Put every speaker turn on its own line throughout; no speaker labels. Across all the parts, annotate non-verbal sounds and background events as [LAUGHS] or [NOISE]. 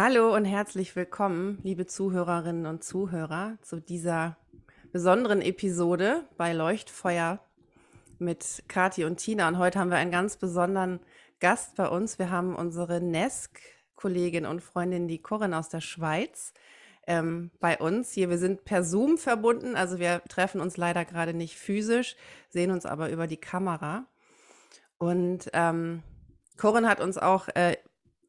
Hallo und herzlich willkommen, liebe Zuhörerinnen und Zuhörer, zu dieser besonderen Episode bei Leuchtfeuer mit Kati und Tina. Und heute haben wir einen ganz besonderen Gast bei uns. Wir haben unsere NESC-Kollegin und Freundin, die Corinne aus der Schweiz, ähm, bei uns hier. Wir sind per Zoom verbunden, also wir treffen uns leider gerade nicht physisch, sehen uns aber über die Kamera. Und ähm, Corinne hat uns auch äh,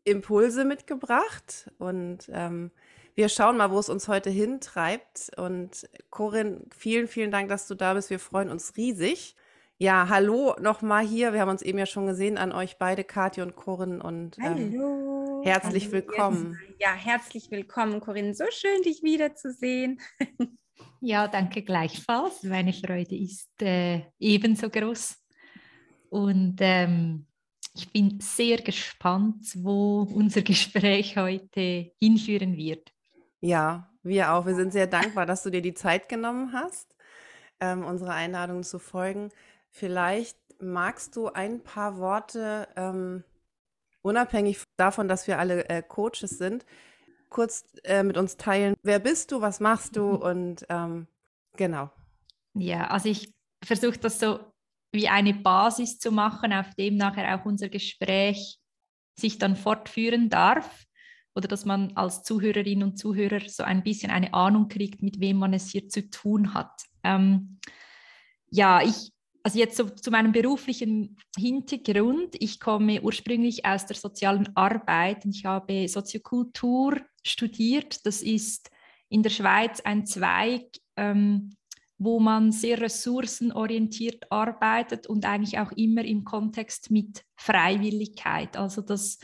Impulse mitgebracht und ähm, wir schauen mal, wo es uns heute hintreibt. Und Corinne, vielen, vielen Dank, dass du da bist. Wir freuen uns riesig. Ja, hallo nochmal hier. Wir haben uns eben ja schon gesehen an euch beide, Kathi und Corinne. Und ähm, hallo. herzlich hallo. willkommen.
Ja, herzlich willkommen, Corinne. So schön, dich wiederzusehen. [LAUGHS]
ja, danke gleichfalls. Meine Freude ist äh, ebenso groß. Und ähm, ich bin sehr gespannt, wo unser Gespräch heute hinführen wird.
Ja, wir auch. Wir sind sehr dankbar, dass du dir die Zeit genommen hast, ähm, unserer Einladung zu folgen. Vielleicht magst du ein paar Worte, ähm, unabhängig davon, dass wir alle äh, Coaches sind, kurz äh, mit uns teilen. Wer bist du, was machst du und ähm, genau.
Ja, also ich versuche das so wie eine Basis zu machen, auf dem nachher auch unser Gespräch sich dann fortführen darf oder dass man als Zuhörerin und Zuhörer so ein bisschen eine Ahnung kriegt, mit wem man es hier zu tun hat. Ähm, ja, ich, also jetzt so zu meinem beruflichen Hintergrund. Ich komme ursprünglich aus der sozialen Arbeit und ich habe Soziokultur studiert. Das ist in der Schweiz ein Zweig ähm, wo man sehr ressourcenorientiert arbeitet und eigentlich auch immer im Kontext mit Freiwilligkeit. Also dass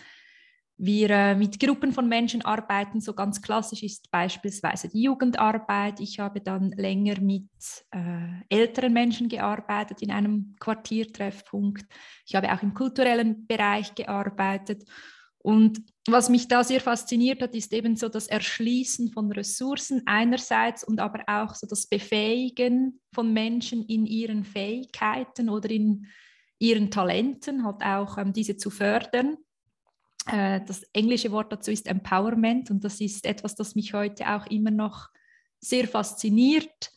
wir äh, mit Gruppen von Menschen arbeiten, so ganz klassisch ist beispielsweise die Jugendarbeit. Ich habe dann länger mit äh, älteren Menschen gearbeitet in einem Quartiertreffpunkt. Ich habe auch im kulturellen Bereich gearbeitet und was mich da sehr fasziniert hat, ist eben so das Erschließen von Ressourcen einerseits und aber auch so das Befähigen von Menschen in ihren Fähigkeiten oder in ihren Talenten, halt auch ähm, diese zu fördern. Äh, das englische Wort dazu ist Empowerment und das ist etwas, das mich heute auch immer noch sehr fasziniert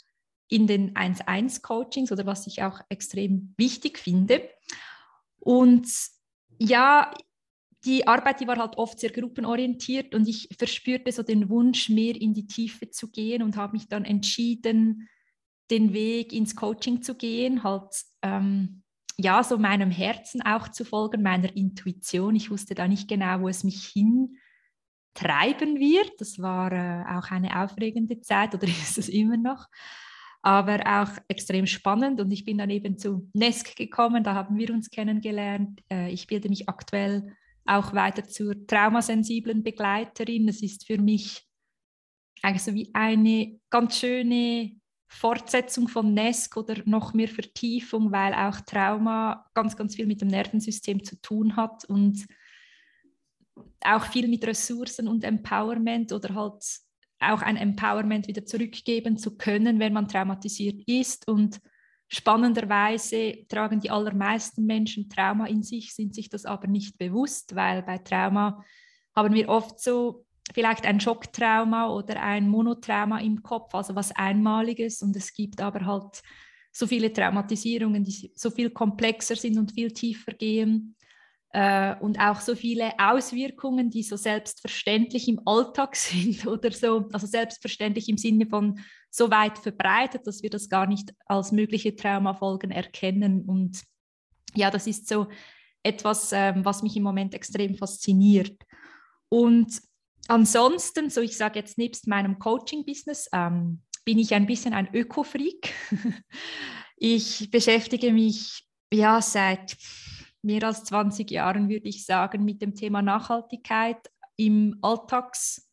in den 1-1-Coachings oder was ich auch extrem wichtig finde. Und ja, die Arbeit, die war halt oft sehr gruppenorientiert und ich verspürte so den Wunsch, mehr in die Tiefe zu gehen und habe mich dann entschieden, den Weg ins Coaching zu gehen, halt ähm, ja, so meinem Herzen auch zu folgen, meiner Intuition. Ich wusste da nicht genau, wo es mich hintreiben wird. Das war äh, auch eine aufregende Zeit oder [LAUGHS] ist es immer noch, aber auch extrem spannend. Und ich bin dann eben zu NESC gekommen, da haben wir uns kennengelernt. Äh, ich bilde mich aktuell auch weiter zur traumasensiblen Begleiterin. Es ist für mich eigentlich so wie eine ganz schöne Fortsetzung von NESC oder noch mehr Vertiefung, weil auch Trauma ganz, ganz viel mit dem Nervensystem zu tun hat und auch viel mit Ressourcen und Empowerment oder halt auch ein Empowerment wieder zurückgeben zu können, wenn man traumatisiert ist und Spannenderweise tragen die allermeisten Menschen Trauma in sich, sind sich das aber nicht bewusst, weil bei Trauma haben wir oft so vielleicht ein Schocktrauma oder ein Monotrauma im Kopf, also was Einmaliges. Und es gibt aber halt so viele Traumatisierungen, die so viel komplexer sind und viel tiefer gehen, äh, und auch so viele Auswirkungen, die so selbstverständlich im Alltag [LAUGHS] sind oder so, also selbstverständlich im Sinne von so weit verbreitet, dass wir das gar nicht als mögliche Traumafolgen erkennen. Und ja, das ist so etwas, ähm, was mich im Moment extrem fasziniert. Und ansonsten, so ich sage jetzt nebst meinem Coaching-Business, ähm, bin ich ein bisschen ein Öko-Freak. [LAUGHS] ich beschäftige mich ja seit mehr als 20 Jahren, würde ich sagen, mit dem Thema Nachhaltigkeit im Alltags,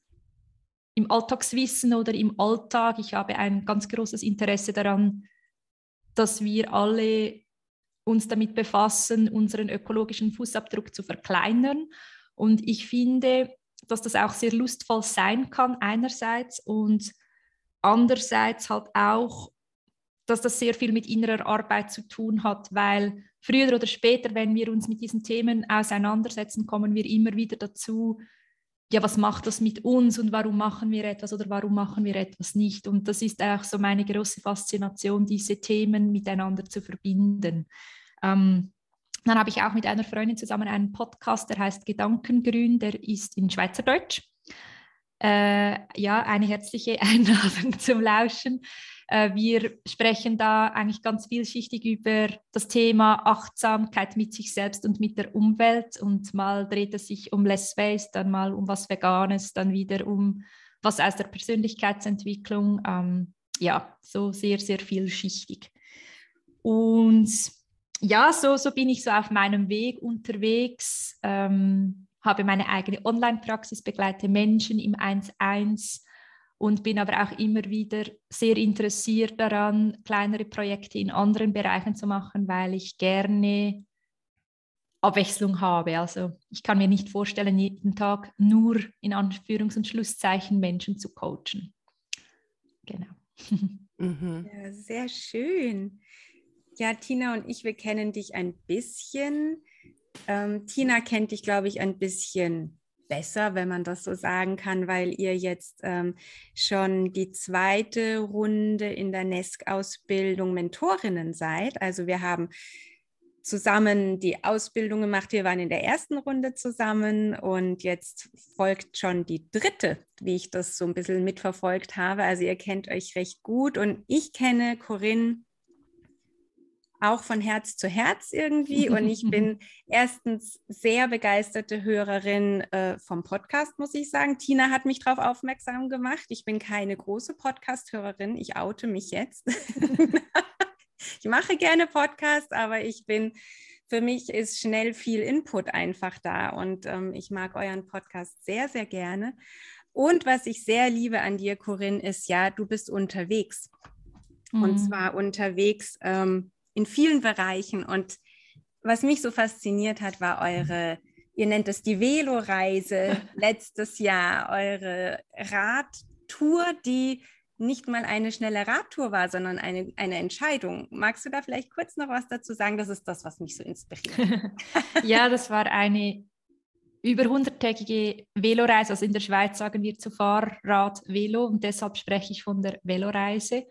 im Alltagswissen oder im Alltag. Ich habe ein ganz großes Interesse daran, dass wir alle uns damit befassen, unseren ökologischen Fußabdruck zu verkleinern. Und ich finde, dass das auch sehr lustvoll sein kann einerseits und andererseits halt auch, dass das sehr viel mit innerer Arbeit zu tun hat, weil früher oder später, wenn wir uns mit diesen Themen auseinandersetzen, kommen wir immer wieder dazu, ja, was macht das mit uns und warum machen wir etwas oder warum machen wir etwas nicht? Und das ist auch so meine große Faszination, diese Themen miteinander zu verbinden. Ähm, dann habe ich auch mit einer Freundin zusammen einen Podcast, der heißt Gedankengrün, der ist in Schweizerdeutsch. Äh, ja, eine herzliche [LAUGHS] Einladung zum Lauschen. Äh, wir sprechen da eigentlich ganz vielschichtig über das Thema Achtsamkeit mit sich selbst und mit der Umwelt. Und mal dreht es sich um Less Waste, dann mal um was Veganes, dann wieder um was aus der Persönlichkeitsentwicklung. Ähm, ja, so sehr, sehr vielschichtig. Und ja, so, so bin ich so auf meinem Weg unterwegs, ähm, habe meine eigene Online-Praxis, begleite Menschen im 1-1 und bin aber auch immer wieder sehr interessiert daran, kleinere Projekte in anderen Bereichen zu machen, weil ich gerne Abwechslung habe. Also ich kann mir nicht vorstellen, jeden Tag nur in Anführungs- und Schlusszeichen Menschen zu coachen. Genau. [LAUGHS]
Mhm. Ja, sehr schön. Ja, Tina und ich, wir kennen dich ein bisschen. Ähm, Tina kennt dich, glaube ich, ein bisschen besser, wenn man das so sagen kann, weil ihr jetzt ähm, schon die zweite Runde in der NESC-Ausbildung Mentorinnen seid. Also wir haben zusammen die Ausbildung gemacht. Wir waren in der ersten Runde zusammen und jetzt folgt schon die dritte, wie ich das so ein bisschen mitverfolgt habe. Also ihr kennt euch recht gut und ich kenne Corinne auch von Herz zu Herz irgendwie. [LAUGHS] Und ich bin erstens sehr begeisterte Hörerin äh, vom Podcast, muss ich sagen. Tina hat mich darauf aufmerksam gemacht. Ich bin keine große Podcast-Hörerin. Ich oute mich jetzt. [LAUGHS] ich mache gerne Podcasts, aber ich bin, für mich ist schnell viel Input einfach da. Und ähm, ich mag euren Podcast sehr, sehr gerne. Und was ich sehr liebe an dir, Corinne, ist ja, du bist unterwegs. Mhm. Und zwar unterwegs ähm, in vielen Bereichen. Und was mich so fasziniert hat, war eure, ihr nennt es die Velo-Reise [LAUGHS] letztes Jahr, eure Radtour, die nicht mal eine schnelle Radtour war, sondern eine, eine Entscheidung. Magst du da vielleicht kurz noch was dazu sagen? Das ist das, was mich so inspiriert. [LAUGHS]
ja, das war eine über 100-tägige Veloreise. Also in der Schweiz sagen wir zu Fahrrad Velo und deshalb spreche ich von der Veloreise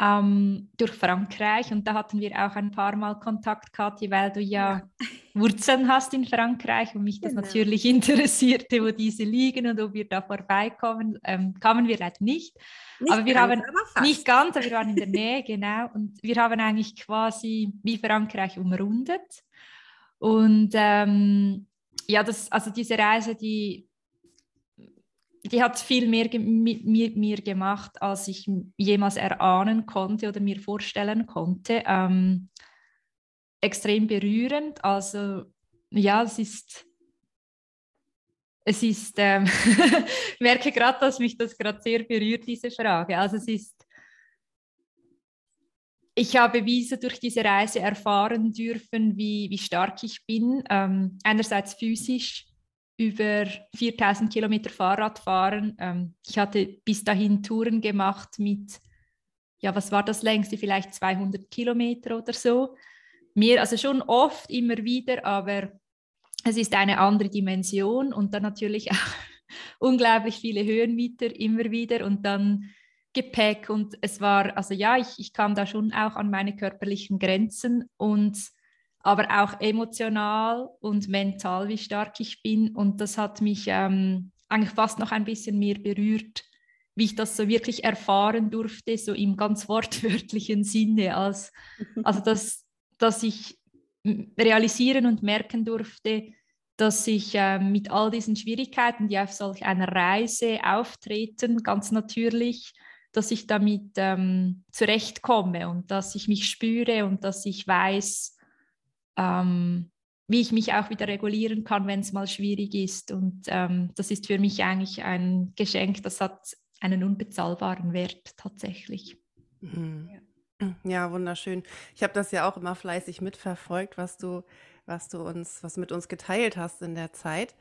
ähm, durch Frankreich. Und da hatten wir auch ein paar Mal Kontakt, Kathi, weil du ja, ja. Wurzeln hast in Frankreich und mich das genau. natürlich interessierte, wo diese liegen und ob wir da vorbeikommen. Ähm, kamen wir leider nicht. nicht aber wir ganz, haben aber nicht ganz, aber wir waren in der Nähe, genau. Und wir haben eigentlich quasi wie Frankreich umrundet. Und ähm, ja, das, also diese Reise, die die hat viel mehr mit mir, mir, gemacht, als ich jemals erahnen konnte oder mir vorstellen konnte. Ähm, extrem berührend. Also ja, es ist, es ist, ähm, ich [LAUGHS] merke gerade, dass mich das gerade sehr berührt, diese Frage. Also es ist, ich habe wie durch diese Reise erfahren dürfen, wie, wie stark ich bin. Ähm, einerseits physisch, über 4000 Kilometer Fahrrad fahren. Ähm, ich hatte bis dahin Touren gemacht mit, ja, was war das längste? Vielleicht 200 Kilometer oder so. Mehr, also schon oft, immer wieder, aber es ist eine andere Dimension und dann natürlich [LAUGHS] auch unglaublich viele Höhenmeter immer wieder und dann Gepäck und es war, also ja, ich, ich kam da schon auch an meine körperlichen Grenzen und aber auch emotional und mental, wie stark ich bin. Und das hat mich ähm, eigentlich fast noch ein bisschen mehr berührt, wie ich das so wirklich erfahren durfte, so im ganz [LAUGHS] wortwörtlichen Sinne, als, also dass, dass ich realisieren und merken durfte, dass ich äh, mit all diesen Schwierigkeiten, die auf solch einer Reise auftreten, ganz natürlich, dass ich damit ähm, zurechtkomme und dass ich mich spüre und dass ich weiß, ähm, wie ich mich auch wieder regulieren kann, wenn es mal schwierig ist. Und ähm, das ist für mich eigentlich ein Geschenk, das hat einen unbezahlbaren Wert tatsächlich.
Mhm. Ja. wunderschön. Ich habe das ja auch immer fleißig mitverfolgt, was du, was du uns, was mit uns geteilt hast in der Zeit.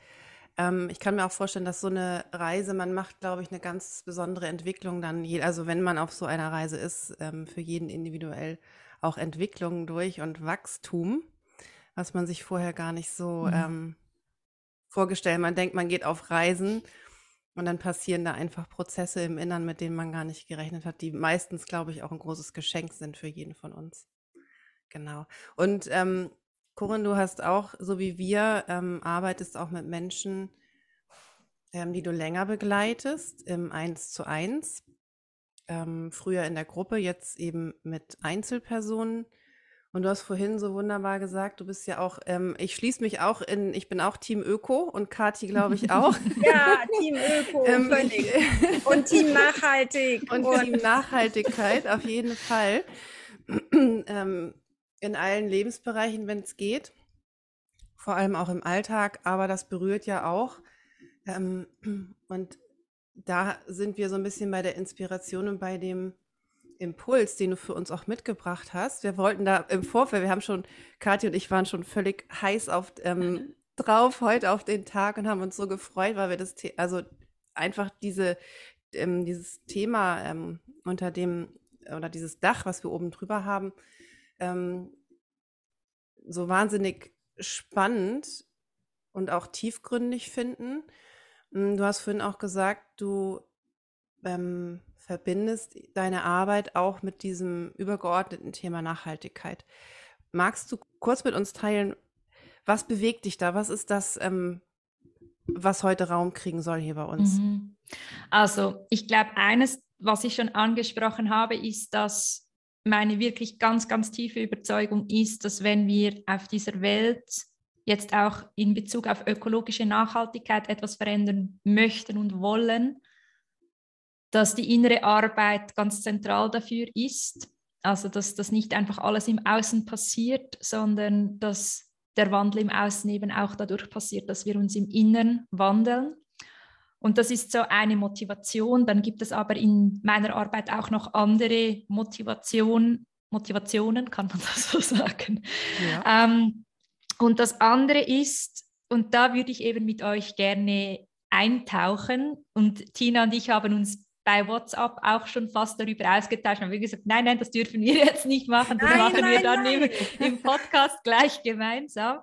Ähm, ich kann mir auch vorstellen, dass so eine Reise, man macht, glaube ich, eine ganz besondere Entwicklung dann, also wenn man auf so einer Reise ist, ähm, für jeden individuell auch Entwicklung durch und Wachstum was man sich vorher gar nicht so mhm. ähm, vorgestellt. Man denkt, man geht auf Reisen und dann passieren da einfach Prozesse im Innern, mit denen man gar nicht gerechnet hat, die meistens, glaube ich, auch ein großes Geschenk sind für jeden von uns. Genau. Und ähm, Corinne, du hast auch, so wie wir, ähm, arbeitest auch mit Menschen, ähm, die du länger begleitest, im Eins zu eins. Ähm, früher in der Gruppe, jetzt eben mit Einzelpersonen. Und du hast vorhin so wunderbar gesagt, du bist ja auch, ähm, ich schließe mich auch in, ich bin auch Team Öko und Kati, glaube ich, auch. [LAUGHS]
ja, Team Öko, ähm, völlig. [LAUGHS] Und Team Nachhaltig. [LAUGHS]
Und, und, Team Nachhaltigkeit, auf jeden Fall. [CLEARS THROAT] ähm, in allen Lebensbereichen, wenn es geht. Vor allem auch im Alltag, aber das berührt ja auch. Ähm, [CLEARS THROAT] und da sind wir so ein bisschen bei der Inspiration und bei dem, Impuls, den du für uns auch mitgebracht hast. Wir wollten da im Vorfeld, wir haben schon, Kathi und ich waren schon völlig heiß auf, ähm, drauf heute auf den Tag und haben uns so gefreut, weil wir das, also einfach diese, ähm, dieses Thema ähm, unter dem, oder dieses Dach, was wir oben drüber haben, ähm, so wahnsinnig spannend und auch tiefgründig finden. Hm, du hast vorhin auch gesagt, du ähm, verbindest deine Arbeit auch mit diesem übergeordneten Thema Nachhaltigkeit. Magst du kurz mit uns teilen, was bewegt dich da? Was ist das, ähm, was heute Raum kriegen soll hier bei uns? Mhm.
Also, ich glaube, eines, was ich schon angesprochen habe, ist, dass meine wirklich ganz, ganz tiefe Überzeugung ist, dass wenn wir auf dieser Welt jetzt auch in Bezug auf ökologische Nachhaltigkeit etwas verändern möchten und wollen, dass die innere Arbeit ganz zentral dafür ist. Also dass das nicht einfach alles im Außen passiert, sondern dass der Wandel im Außen eben auch dadurch passiert, dass wir uns im Inneren wandeln. Und das ist so eine Motivation. Dann gibt es aber in meiner Arbeit auch noch andere Motivation, Motivationen, kann man [LAUGHS] das so sagen. Ja. Ähm, und das andere ist, und da würde ich eben mit euch gerne eintauchen. Und Tina und ich haben uns bei WhatsApp auch schon fast darüber ausgetauscht. Haben wir gesagt, nein, nein, das dürfen wir jetzt nicht machen. Das nein, machen nein, wir dann im, im, Podcast gleich gemeinsam.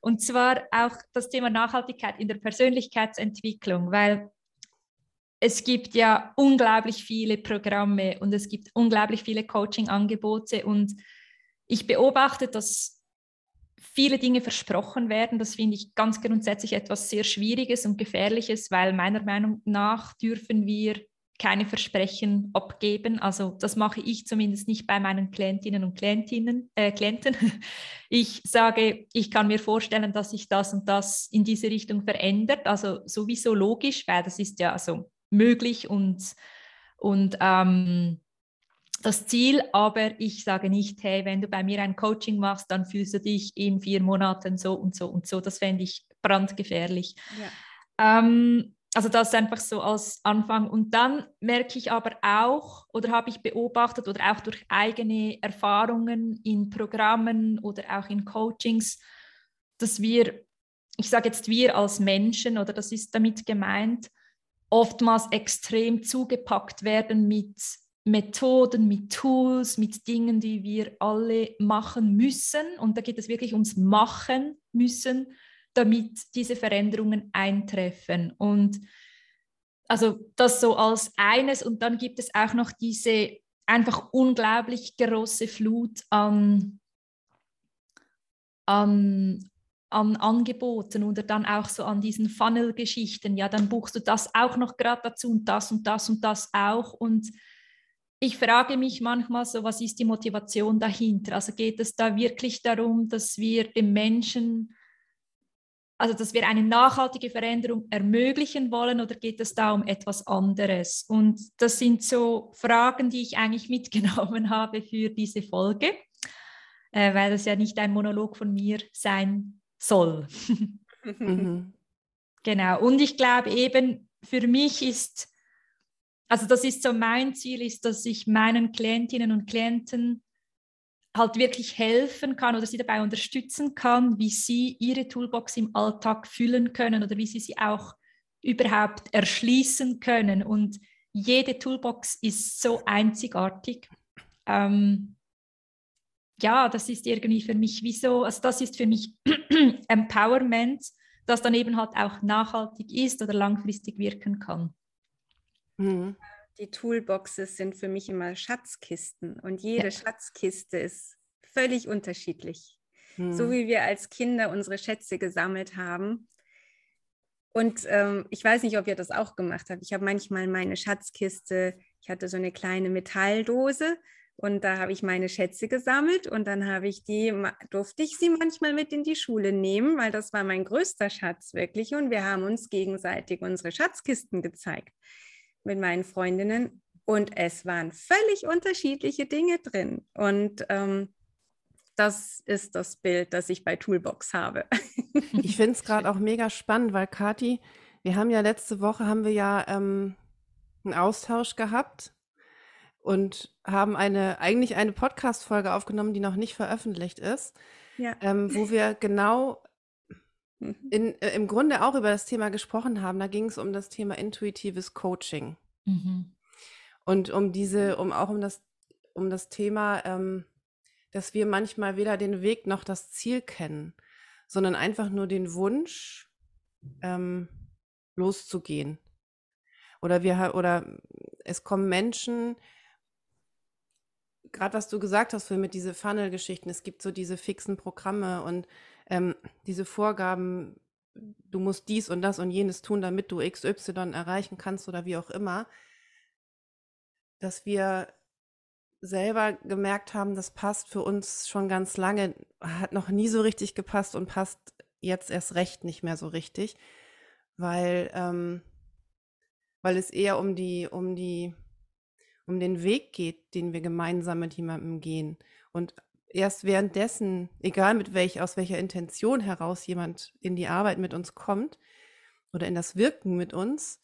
Und zwar auch das Thema Nachhaltigkeit in der Persönlichkeitsentwicklung, weil es gibt ja unglaublich viele Programme und es gibt unglaublich viele Coaching-Angebote und ich beobachte, dass viele Dinge versprochen werden. Das finde ich ganz grundsätzlich etwas sehr Schwieriges und Gefährliches, weil meiner Meinung nach dürfen wir keine Versprechen abgeben. Also das mache ich zumindest nicht bei meinen Klientinnen und Klientinnen, äh, Klienten. [LAUGHS] Ich sage, ich kann mir vorstellen, dass sich das und das in diese Richtung verändert. Also sowieso logisch, weil das ist ja also möglich und, und ähm, das Ziel, aber ich sage nicht, hey, wenn du bei mir ein Coaching machst, dann fühlst du dich in vier Monaten so und so und so. Das fände ich brandgefährlich. Ja. Ähm, also das einfach so als Anfang. Und dann merke ich aber auch oder habe ich beobachtet oder auch durch eigene Erfahrungen in Programmen oder auch in Coachings, dass wir, ich sage jetzt wir als Menschen oder das ist damit gemeint, oftmals extrem zugepackt werden mit Methoden, mit Tools, mit Dingen, die wir alle machen müssen. Und da geht es wirklich ums Machen müssen damit diese Veränderungen eintreffen. Und also das so als eines und dann gibt es auch noch diese einfach unglaublich große Flut an, an, an Angeboten oder dann auch so an diesen Funnel-Geschichten. Ja, dann buchst du das auch noch gerade dazu und das und das und das auch. Und ich frage mich manchmal so, was ist die Motivation dahinter? Also geht es da wirklich darum, dass wir dem Menschen also, dass wir eine nachhaltige Veränderung ermöglichen wollen oder geht es da um etwas anderes? Und das sind so Fragen, die ich eigentlich [LAUGHS] mitgenommen habe für diese Folge, äh, weil das ja nicht ein Monolog von mir sein soll. mhm. [LAUGHS] Genau. Und ich glaube eben, für mich ist, also das ist so mein Ziel, ist, dass ich meinen Klientinnen und Klienten halt wirklich helfen kann oder sie dabei unterstützen kann, wie sie ihre Toolbox im Alltag füllen können oder wie sie sie auch überhaupt erschließen können. Und jede Toolbox ist so einzigartig. Ähm, ja, das ist irgendwie für mich wie so, also das ist für mich [CLEARS THROAT] Empowerment, das dann eben halt auch nachhaltig ist oder langfristig wirken kann.
Mhm. Die Toolboxes sind für mich immer Schatzkisten und jede ja. Schatzkiste ist völlig unterschiedlich. Mhm. So wie wir als Kinder unsere Schätze gesammelt haben. Und ähm, ich weiß nicht, ob ihr das auch gemacht habt. Ich habe manchmal meine Schatzkiste, ich hatte so eine kleine Metalldose und da habe ich meine Schätze gesammelt und dann habe ich die, durfte ich sie manchmal mit in die Schule nehmen, weil das war mein größter Schatz wirklich. Und wir haben uns gegenseitig unsere Schatzkisten gezeigt mit meinen Freundinnen. Und es waren völlig unterschiedliche Dinge drin. Und ähm, das ist das Bild, das ich bei Toolbox habe. [LAUGHS]
ich finde es gerade auch mega spannend, weil Kati, wir haben ja letzte Woche haben wir ja ähm, einen Austausch gehabt und haben eine, eigentlich eine Podcast-Folge aufgenommen, die noch nicht veröffentlicht ist, ja. ähm, wo wir genau mhm. in, äh, im Grunde auch über das Thema gesprochen haben. Da ging es um das Thema intuitives Coaching. Mhm. Und um diese, um auch um das, um das Thema, ähm, dass wir manchmal weder den Weg noch das Ziel kennen, sondern einfach nur den Wunsch, ähm, loszugehen. Oder wir oder es kommen Menschen, gerade was du gesagt hast, mit diese Funnel-Geschichten, es gibt so diese fixen Programme und ähm, diese Vorgaben, du musst dies und das und jenes tun, damit du XY erreichen kannst oder wie auch immer, dass wir selber gemerkt haben, das passt für uns schon ganz lange, hat noch nie so richtig gepasst und passt jetzt erst recht nicht mehr so richtig, weil, ähm, weil es eher um die, um die um den Weg geht, den wir gemeinsam mit jemandem gehen. Und erst währenddessen, egal mit welch, aus welcher Intention heraus jemand in die Arbeit mit uns kommt oder in das Wirken mit uns,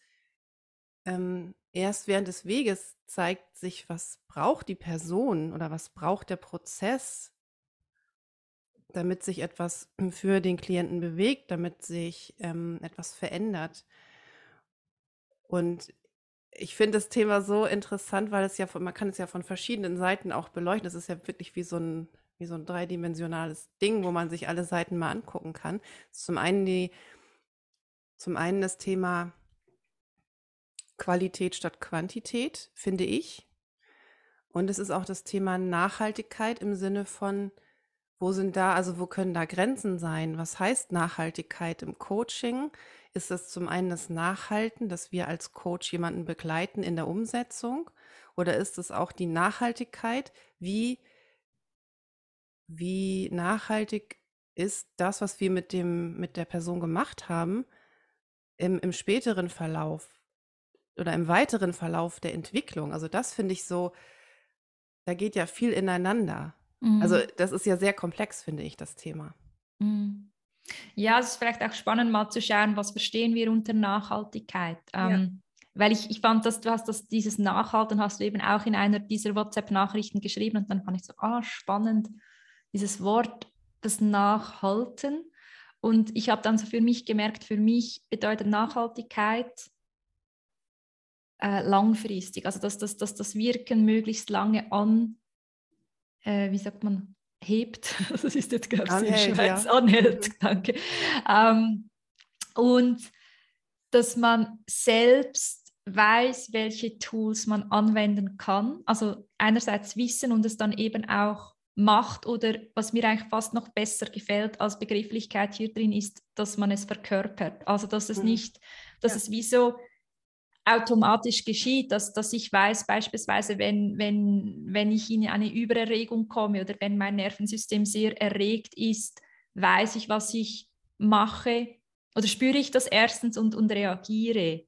ähm, erst während des Weges zeigt sich, was braucht die Person oder was braucht der Prozess, damit sich etwas [CLEARS THROAT] für den Klienten bewegt, damit sich ähm, etwas verändert. Und ich finde das Thema so interessant, weil es ja von, man kann es ja von verschiedenen Seiten auch beleuchten. Es ist ja wirklich wie so ein, wie so ein dreidimensionales Ding, wo man sich alle Seiten mal angucken kann. Zum einen die, zum einen das Thema Qualität statt Quantität, finde ich. Und es ist auch das Thema Nachhaltigkeit im Sinne von, wo sind da, also wo können da Grenzen sein? Was heißt Nachhaltigkeit im Coaching? Ist es zum einen das Nachhalten, dass wir als Coach jemanden begleiten in der Umsetzung? Oder ist es auch die Nachhaltigkeit? Wie, wie nachhaltig ist das, was wir mit, dem, mit der Person gemacht haben, im, im späteren Verlauf oder im weiteren Verlauf der Entwicklung? Also das finde ich so, da geht ja viel ineinander. Also mhm. Also das ist ja sehr komplex, finde ich, das Thema.
Mhm. Ja, es ist vielleicht auch spannend, mal zu schauen, was verstehen wir unter Nachhaltigkeit. Ähm, ja. Weil ich, ich fand, dass du hast das, dieses Nachhalten hast du eben auch in einer dieser WhatsApp-Nachrichten geschrieben und dann fand ich so, ah, spannend, dieses Wort, das Nachhalten. Und ich habe dann so für mich gemerkt, für mich bedeutet Nachhaltigkeit äh, langfristig, also dass, dass, dass das Wirken möglichst lange an, äh, wie sagt man, hebt. [LAUGHS] Das ist jetzt, glaube ich, in Schweiz ja. anhält. Mhm. Danke. Ähm, und dass man selbst weiß, welche Tools man anwenden kann. Also einerseits wissen und es dann eben auch macht oder was mir eigentlich fast noch besser gefällt als Begrifflichkeit hier drin ist, dass man es verkörpert. Also dass es mhm. nicht, dass ja. es wie so automatisch geschieht, dass, dass ich weiß beispielsweise, wenn, wenn, wenn ich in eine Übererregung komme oder wenn mein Nervensystem sehr erregt ist, weiß ich, was ich mache oder spüre ich das erstens und, und reagiere.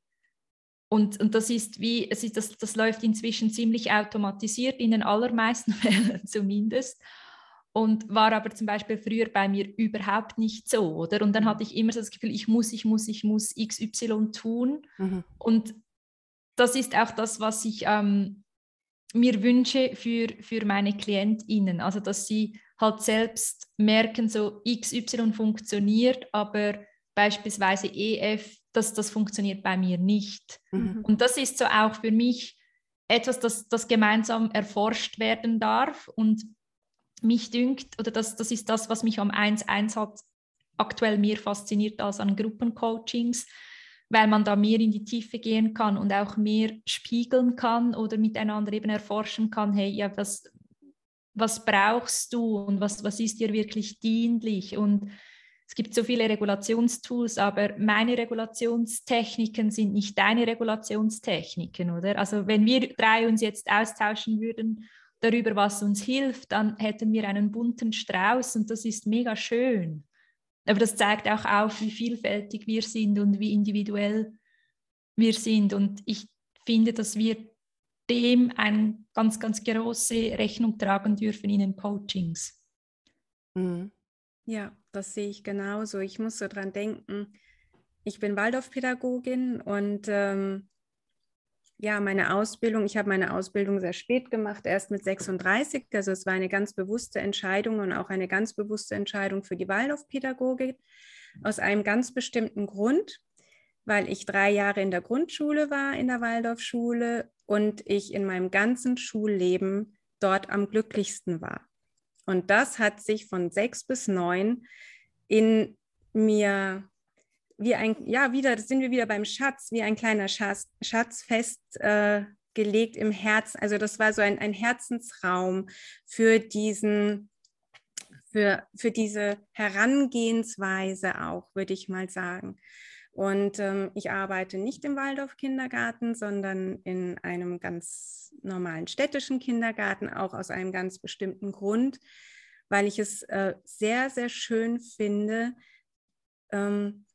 Und, und das ist wie, es ist, das, das läuft inzwischen ziemlich automatisiert, in den allermeisten [LAUGHS] Fällen zumindest. Und war aber zum Beispiel früher bei mir überhaupt nicht so, oder? Und dann mhm. hatte ich immer so das Gefühl, ich muss, ich muss, ich muss XY tun. Mhm. Und das ist auch das, was ich ähm, mir wünsche für, für meine KlientInnen. Also, dass sie halt selbst merken, so XY funktioniert, aber beispielsweise EF, das, das funktioniert bei mir nicht. Mhm. Und das ist so auch für mich etwas, das, das gemeinsam erforscht werden darf. Und mich dünkt, oder das, das ist das, was mich am 1.1 hat aktuell mehr fasziniert als an Gruppencoachings, weil man da mehr in die Tiefe gehen kann und auch mehr spiegeln kann oder miteinander eben erforschen kann, hey, ja, was, was brauchst du und was, was ist dir wirklich dienlich und es gibt so viele Regulationstools, aber meine Regulationstechniken sind nicht deine Regulationstechniken, oder? Also wenn wir drei uns jetzt austauschen würden darüber, was uns hilft, dann hätten wir einen bunten Strauß und das ist mega schön. Aber das zeigt auch auf, wie vielfältig wir sind und wie individuell wir sind. Und ich finde, dass wir dem eine ganz, ganz große Rechnung tragen dürfen in den Coachings.
Mhm. Ja, das sehe ich genauso. Ich muss so dran denken, ich bin Waldorfpädagogin und ähm, ja, meine Ausbildung, ich habe meine Ausbildung sehr spät gemacht, erst mit 36. Also es war eine ganz bewusste Entscheidung und auch eine ganz bewusste Entscheidung für die Waldorfpädagogik aus einem ganz bestimmten Grund, weil ich drei Jahre in der Grundschule war, in der Waldorfschule und ich in meinem ganzen Schulleben dort am glücklichsten war. Und das hat sich von sechs bis neun in mir wie ein, ja, wieder, sind wir wieder beim Schatz, wie ein kleiner Schatz, Schatz festgelegt äh, im Herz. Also das war so ein, ein Herzensraum für diesen, für, für diese Herangehensweise auch, würde ich mal sagen. Und ähm, ich arbeite nicht im Waldorf-Kindergarten, sondern in einem ganz normalen städtischen Kindergarten, auch aus einem ganz bestimmten Grund, weil ich es äh, sehr, sehr schön finde. Ähm,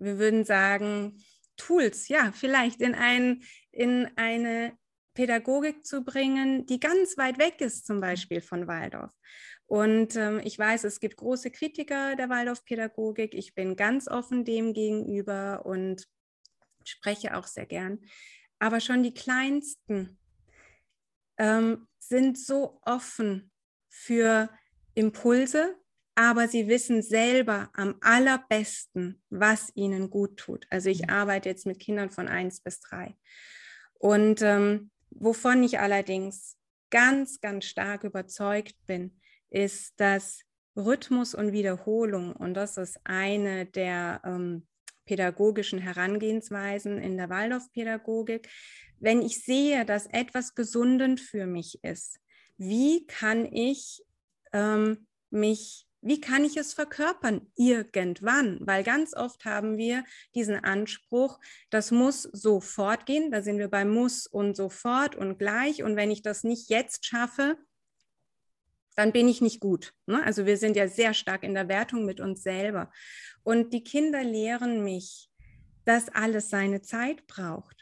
wir würden sagen, Tools, ja, vielleicht in, ein, in eine Pädagogik zu bringen, die ganz weit weg ist, zum Beispiel von Waldorf. Und ähm, ich weiß, es gibt große Kritiker der Waldorfpädagogik. Ich bin ganz offen dem gegenüber und spreche auch sehr gern. Aber schon die Kleinsten ähm, sind so offen für Impulse, aber sie wissen selber am allerbesten, was ihnen gut tut. Also ich mhm. arbeite jetzt mit Kindern von 1 bis 3. Und ähm, wovon ich allerdings ganz, ganz stark überzeugt bin, ist, dass Rhythmus und Wiederholung, und das ist eine der ähm, pädagogischen Herangehensweisen in der Waldorfpädagogik, wenn ich sehe, dass etwas gesundend für mich ist, wie kann ich ähm, mich, wie kann ich es verkörpern irgendwann? Weil ganz oft haben wir diesen Anspruch, das muss sofort gehen, da sind wir bei muss und sofort und gleich. Und wenn ich das nicht jetzt schaffe, dann bin ich nicht gut. Ne? Also wir sind ja sehr stark in der Wertung mit uns selber. Und die Kinder lehren mich, dass alles seine Zeit braucht.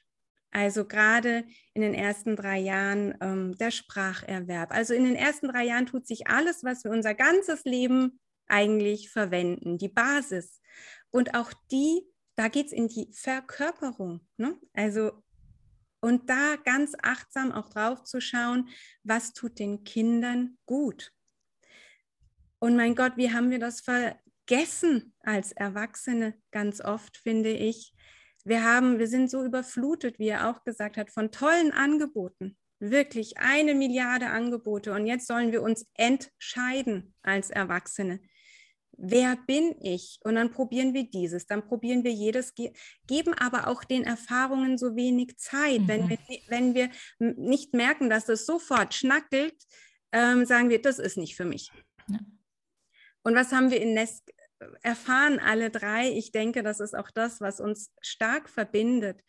Also gerade in den ersten drei Jahren ähm, der Spracherwerb. Also in den ersten drei Jahren tut sich alles, was wir unser ganzes Leben eigentlich verwenden, die Basis. Und auch die, da geht es in die Verkörperung. Ne? Also und da ganz achtsam auch drauf zu schauen, was tut den Kindern gut. Und mein Gott, wie haben wir das vergessen als Erwachsene ganz oft, finde ich. Wir haben, wir sind so überflutet, wie er auch gesagt hat, von tollen Angeboten. Wirklich eine Milliarde Angebote. Und jetzt sollen wir uns entscheiden als Erwachsene wer bin ich? Und dann probieren wir dieses, dann probieren wir jedes, geben aber auch den Erfahrungen so wenig Zeit. Mhm. Wenn, wir, wenn wir nicht merken, dass es sofort schnackelt, ähm, sagen wir, das ist nicht für mich. Ja. Und was haben wir in Nest erfahren, alle drei? Ich denke, das ist auch das, was uns stark verbindet.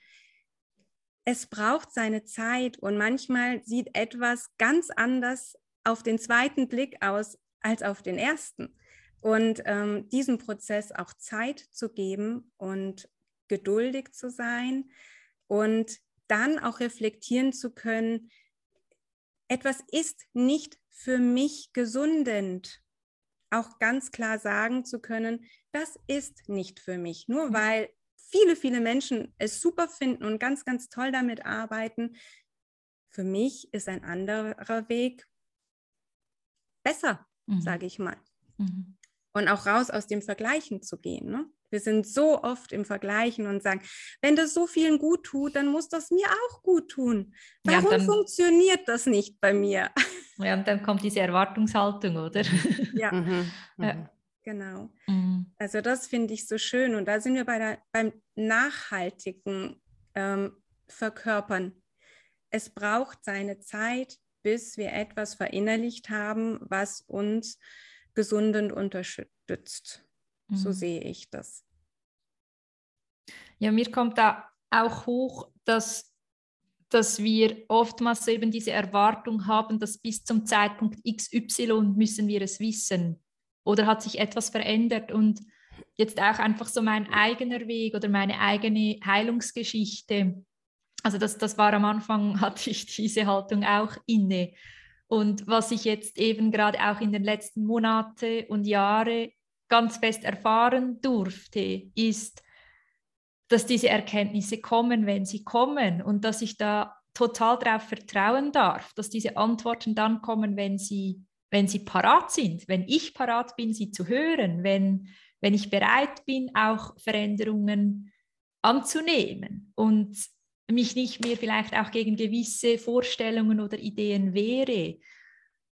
Es braucht seine Zeit und manchmal sieht etwas ganz anders auf den zweiten Blick aus als auf den ersten. Und ähm, diesem Prozess auch Zeit zu geben und geduldig zu sein und dann auch reflektieren zu können, etwas ist nicht für mich gesundend. Auch ganz klar sagen zu können, das ist nicht für mich. Nur mhm. weil viele, viele Menschen es super finden und ganz, ganz toll damit arbeiten, für mich ist ein anderer Weg besser, mhm. sage ich mal. Mhm und auch raus aus dem Vergleichen zu gehen. Ne? Wir sind so oft im Vergleichen und sagen, wenn das so vielen gut tut, dann muss das mir auch gut tun. Warum ja, dann, funktioniert das nicht bei mir? [LAUGHS]
Ja, und dann kommt diese Erwartungshaltung, oder?
Ja, [LAUGHS] mhm, ja. Mhm. genau. Mhm. Also das finde ich so schön. Und da sind wir bei der, beim nachhaltigen ähm, Verkörpern. Es braucht seine Zeit, bis wir etwas verinnerlicht haben, was uns gesund unterstützt. Mhm. So sehe ich das.
Ja, mir kommt da auch hoch, dass, dass wir oftmals eben diese Erwartung haben, dass bis zum Zeitpunkt XY müssen wir es wissen oder hat sich etwas verändert und jetzt auch einfach so mein eigener Weg oder meine eigene Heilungsgeschichte. Also das, das war am Anfang, [LAUGHS] hatte ich diese Haltung auch inne. Und was ich jetzt eben gerade auch in den letzten Monaten und Jahren ganz fest erfahren durfte, ist, dass diese Erkenntnisse kommen, wenn sie kommen. Und dass ich da total darauf vertrauen darf, dass diese Antworten dann kommen, wenn sie, wenn sie parat sind, wenn ich parat bin, sie zu hören, wenn, wenn ich bereit bin, auch Veränderungen anzunehmen. Und mich nicht mehr vielleicht auch gegen gewisse Vorstellungen oder Ideen wehre.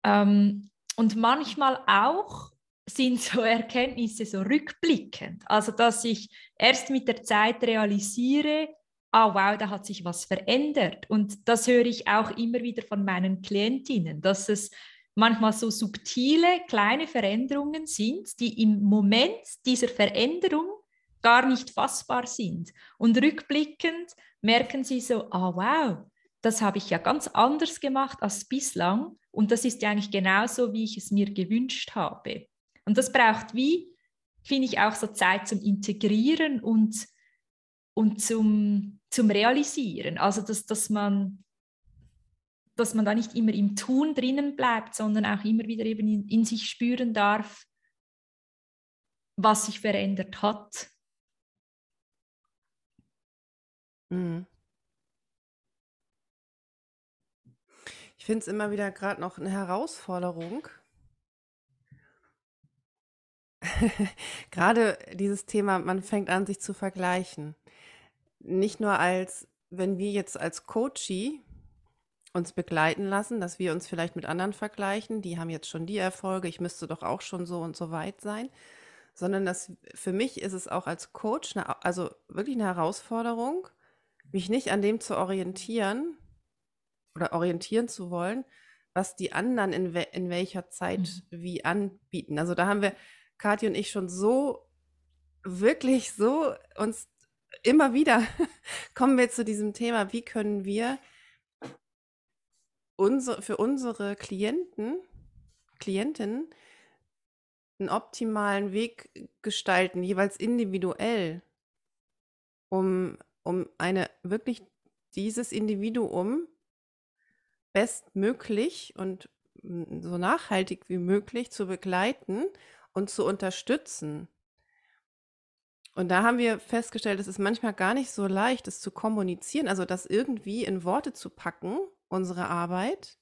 Ähm, und manchmal auch sind so [LAUGHS] Erkenntnisse so rückblickend. Also, dass ich erst mit der Zeit realisiere, ah wow, da hat sich was verändert. Und das höre ich auch immer wieder von meinen Klientinnen, dass es manchmal so subtile, kleine Veränderungen sind, die im Moment dieser Veränderung gar nicht fassbar sind. Und rückblickend merken sie so, ah wow, das habe ich ja ganz anders gemacht als bislang. Und das ist ja eigentlich genauso, wie ich es mir gewünscht habe. Und das braucht wie, finde ich, auch so Zeit zum Integrieren und, und zum, zum Realisieren. Also, dass, dass, man, dass man da nicht immer im Tun drinnen bleibt, sondern auch immer wieder eben in, in sich spüren darf, was sich verändert hat.
Mhm. Ich finde es immer wieder gerade noch eine Herausforderung, [LAUGHS] Gerade dieses Thema, man fängt an, sich zu vergleichen. Nicht nur als, wenn wir jetzt als Coachie uns begleiten lassen, dass wir uns vielleicht mit anderen vergleichen, die haben jetzt schon die Erfolge, ich müsste doch auch schon so und so weit sein, sondern dass für mich ist es auch als Coach, eine, also wirklich eine Herausforderung, mich nicht an dem zu orientieren oder orientieren zu wollen, was die anderen in, we in welcher Zeit mhm. wie anbieten. Also da haben wir Kathi und ich schon so, wirklich so uns immer wieder [LAUGHS] kommen wir zu diesem Thema, wie können wir unsere, für unsere Klienten, Klientinnen einen optimalen Weg gestalten, jeweils individuell, um, um eine wirklich dieses Individuum bestmöglich und so nachhaltig wie möglich zu begleiten und zu unterstützen. Und da haben wir festgestellt, es ist manchmal gar nicht so leicht, es zu kommunizieren, also das irgendwie in Worte zu packen, unsere Arbeit.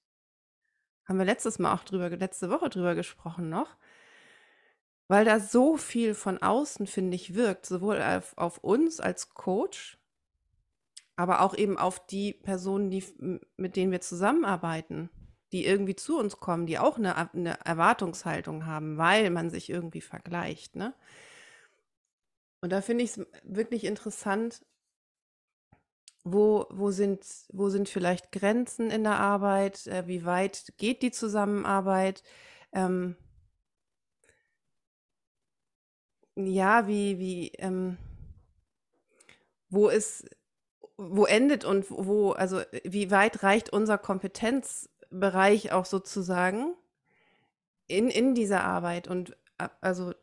Haben wir letztes Mal auch drüber, letzte Woche drüber gesprochen noch, weil da so viel von außen, finde ich, wirkt, sowohl auf, auf uns als Coach, aber auch eben auf die Personen, die, mit denen wir zusammenarbeiten die irgendwie zu uns kommen, die auch eine, eine Erwartungshaltung haben, weil man sich irgendwie vergleicht. Ne? Und da finde ich es wirklich interessant, wo, wo, sind, wo sind vielleicht Grenzen in der Arbeit, äh, wie weit geht die Zusammenarbeit. Ähm, ja, wie, wie, ähm, wo ist, wo endet und wo, also wie weit reicht unser Kompetenz Bereich auch sozusagen in, in dieser Arbeit und also